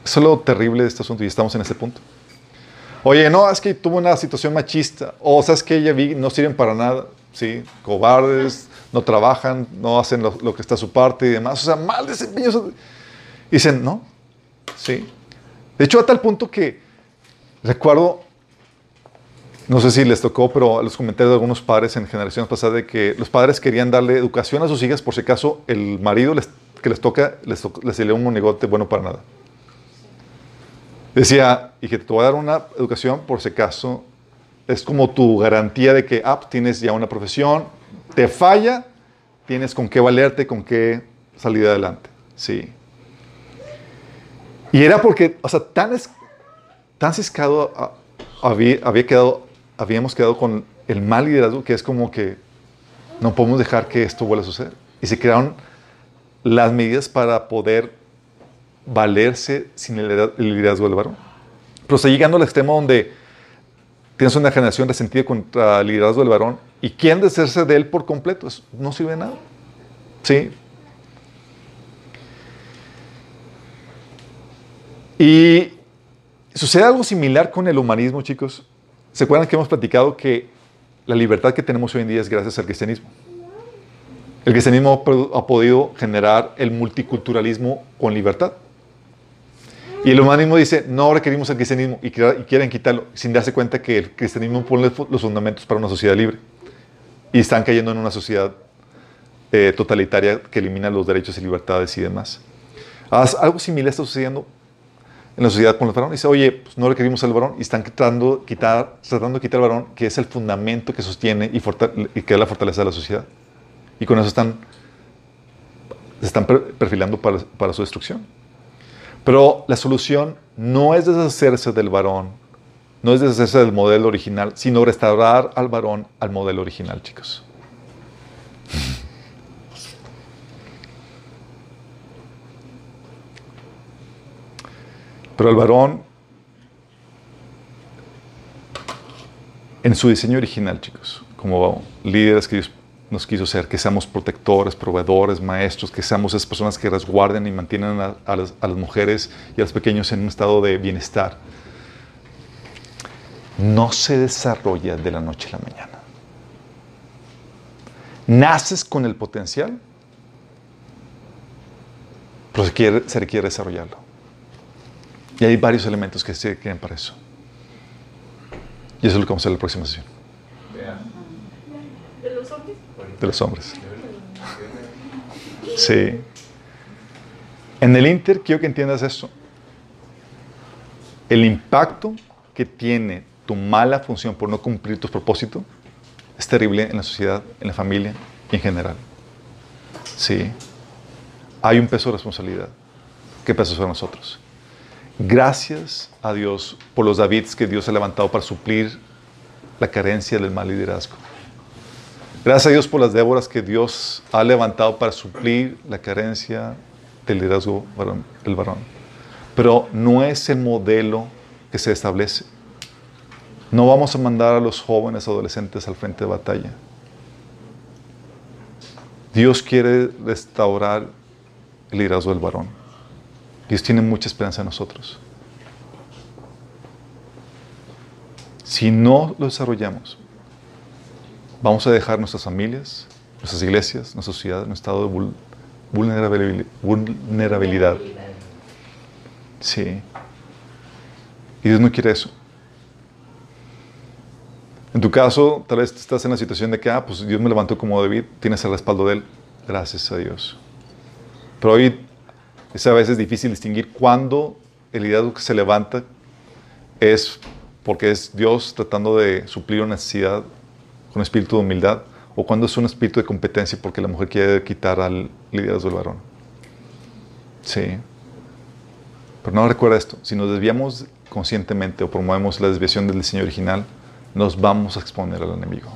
Eso es lo terrible de este asunto y estamos en ese punto. Oye, no, es que tuvo una situación machista. O sabes que ella vi, no sirven para nada. Sí, cobardes, no trabajan, no hacen lo, lo que está a su parte y demás. O sea, mal desempeño. Dicen, no, sí. De hecho, a tal punto que recuerdo, no sé si les tocó, pero los comentarios de algunos padres en generaciones pasadas de que los padres querían darle educación a sus hijas por si acaso el marido les, que les toca les, les un monigote bueno para nada. Decía, y que te voy a dar una educación por si acaso es como tu garantía de que ah, tienes ya una profesión, te falla, tienes con qué valerte, con qué salir adelante. Sí. Y era porque, o sea, tan, es, tan ciscado a- había, había quedado, habíamos quedado con el mal liderazgo que es como que no podemos dejar que esto vuelva a suceder. Y se crearon las medidas para poder valerse sin el lidera- el liderazgo del varón. Pero está llegando al extremo donde tienes una generación resentida contra el liderazgo del varón y quieren deshacerse de él por completo. Eso no sirve de nada. Sí. Y sucede algo similar con el humanismo, chicos. ¿Se acuerdan que hemos platicado que la libertad que tenemos hoy en día es gracias al cristianismo? El cristianismo ha podido generar el multiculturalismo con libertad. Y el humanismo dice, no requerimos el cristianismo y, quieren quitarlo sin darse cuenta que el cristianismo pone los fundamentos para una sociedad libre. Y están cayendo en una sociedad eh, totalitaria que elimina los derechos y libertades y demás. Algo similar está sucediendo en la sociedad con los varones. Dice, oye, pues no requerimos al varón y están tratando, quitar, tratando de quitar al varón, que es el fundamento que sostiene y, y que es la fortaleza de la sociedad. Y con eso están, se están per- perfilando para, para su destrucción. Pero la solución no es deshacerse del varón, no es deshacerse del modelo original, sino restaurar al varón al modelo original, chicos. Pero el varón, en su diseño original, chicos, como líderes que Dios nos quiso ser, que seamos protectores, proveedores, maestros, que seamos esas personas que resguarden y mantienen a, las, mujeres y a los pequeños en un estado de bienestar, no se desarrolla de la noche a la mañana. Naces con el potencial, pero se requiere desarrollarlo. Y hay varios elementos que se requieren para eso. Y eso es lo que vamos a hacer en la próxima sesión, ¿De los hombres? de los hombres. Sí. En el Inter quiero que entiendas esto. El impacto que tiene tu mala función por no cumplir tus propósitos es terrible en la sociedad, en la familia y en general. Sí. Hay un peso de responsabilidad que pesa sobre nosotros. Gracias a Dios por los Davids que Dios ha levantado para suplir la carencia del mal liderazgo. Gracias a Dios por las Déboras que Dios ha levantado para suplir la carencia del liderazgo del varón. Pero no es el modelo que se establece. No vamos a mandar a los jóvenes adolescentes al frente de batalla. Dios quiere restaurar el liderazgo del varón. Dios tiene mucha esperanza en nosotros. Si no lo desarrollamos, vamos a dejar nuestras familias, nuestras iglesias, nuestra sociedad en un estado de vul- vulnerabili- vulnerabilidad. Sí. Y Dios no quiere eso. En tu caso, tal vez estás en la situación de que, ah, pues Dios me levantó como David, tienes el respaldo de Él. Gracias a Dios. Pero hoy es a veces difícil distinguir cuándo el liderazgo que se levanta es porque es Dios tratando de suplir una necesidad con espíritu de humildad o cuando es un espíritu de competencia porque la mujer quiere quitar al liderazgo del varón. Sí. Pero no recuerda esto, si nos desviamos conscientemente o promovemos la desviación del diseño original, nos vamos a exponer al enemigo.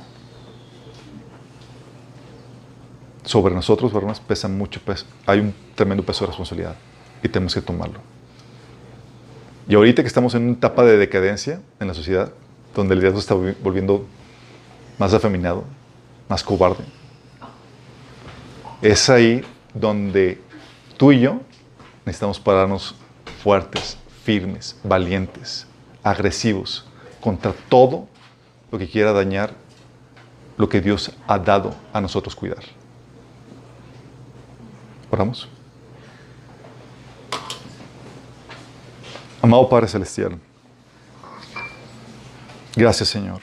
Sobre nosotros, varones, pesa mucho peso. Hay un tremendo peso de responsabilidad y tenemos que tomarlo. Y ahorita que estamos en una etapa de decadencia en la sociedad, donde el liderazgo está volviendo más afeminado, más cobarde, es ahí donde tú y yo necesitamos pararnos fuertes, firmes, valientes, agresivos contra todo lo que quiera dañar lo que Dios ha dado a nosotros cuidar. Oramos. Amado Padre Celestial, gracias Señor,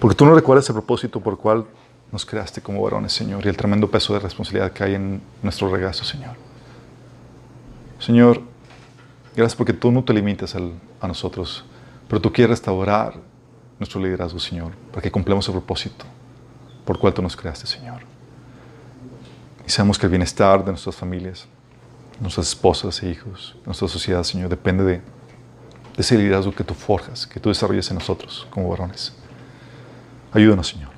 porque tú no recuerdas el propósito por el cual nos creaste como varones, Señor, y el tremendo peso de responsabilidad que hay en nuestro regazo, Señor. Señor, gracias porque tú no te limitas a nosotros, pero tú quieres restaurar nuestro liderazgo, Señor, para que cumplamos el propósito por el cual tú nos creaste, Señor. Y sabemos que el bienestar de nuestras familias, nuestras esposas e hijos, nuestra sociedad, Señor, depende de, ese liderazgo que tú forjas, que tú desarrollas en nosotros como varones. Ayúdanos, Señor.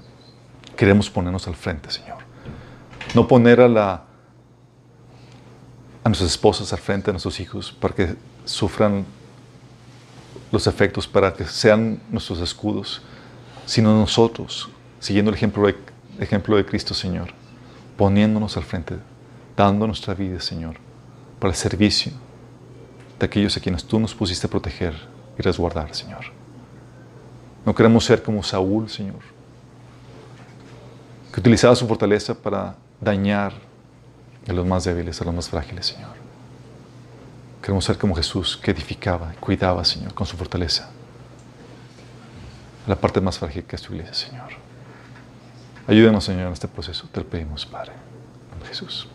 Queremos ponernos al frente, Señor. No poner a, la, a nuestras esposas al frente, a nuestros hijos, para que sufran los efectos, para que sean nuestros escudos, sino nosotros, siguiendo el ejemplo de, ejemplo de Cristo, Señor, poniéndonos al frente, dando nuestra vida, Señor, para el servicio de aquellos a quienes tú nos pusiste a proteger y resguardar, Señor. No queremos ser como Saúl, Señor, que utilizaba su fortaleza para dañar a los más débiles, a los más frágiles, Señor. Queremos ser como Jesús, que edificaba, cuidaba, Señor, con su fortaleza. La parte más frágil que es tu iglesia, Señor. Ayúdenos, Señor, en este proceso. Te lo pedimos, Padre. En Jesús.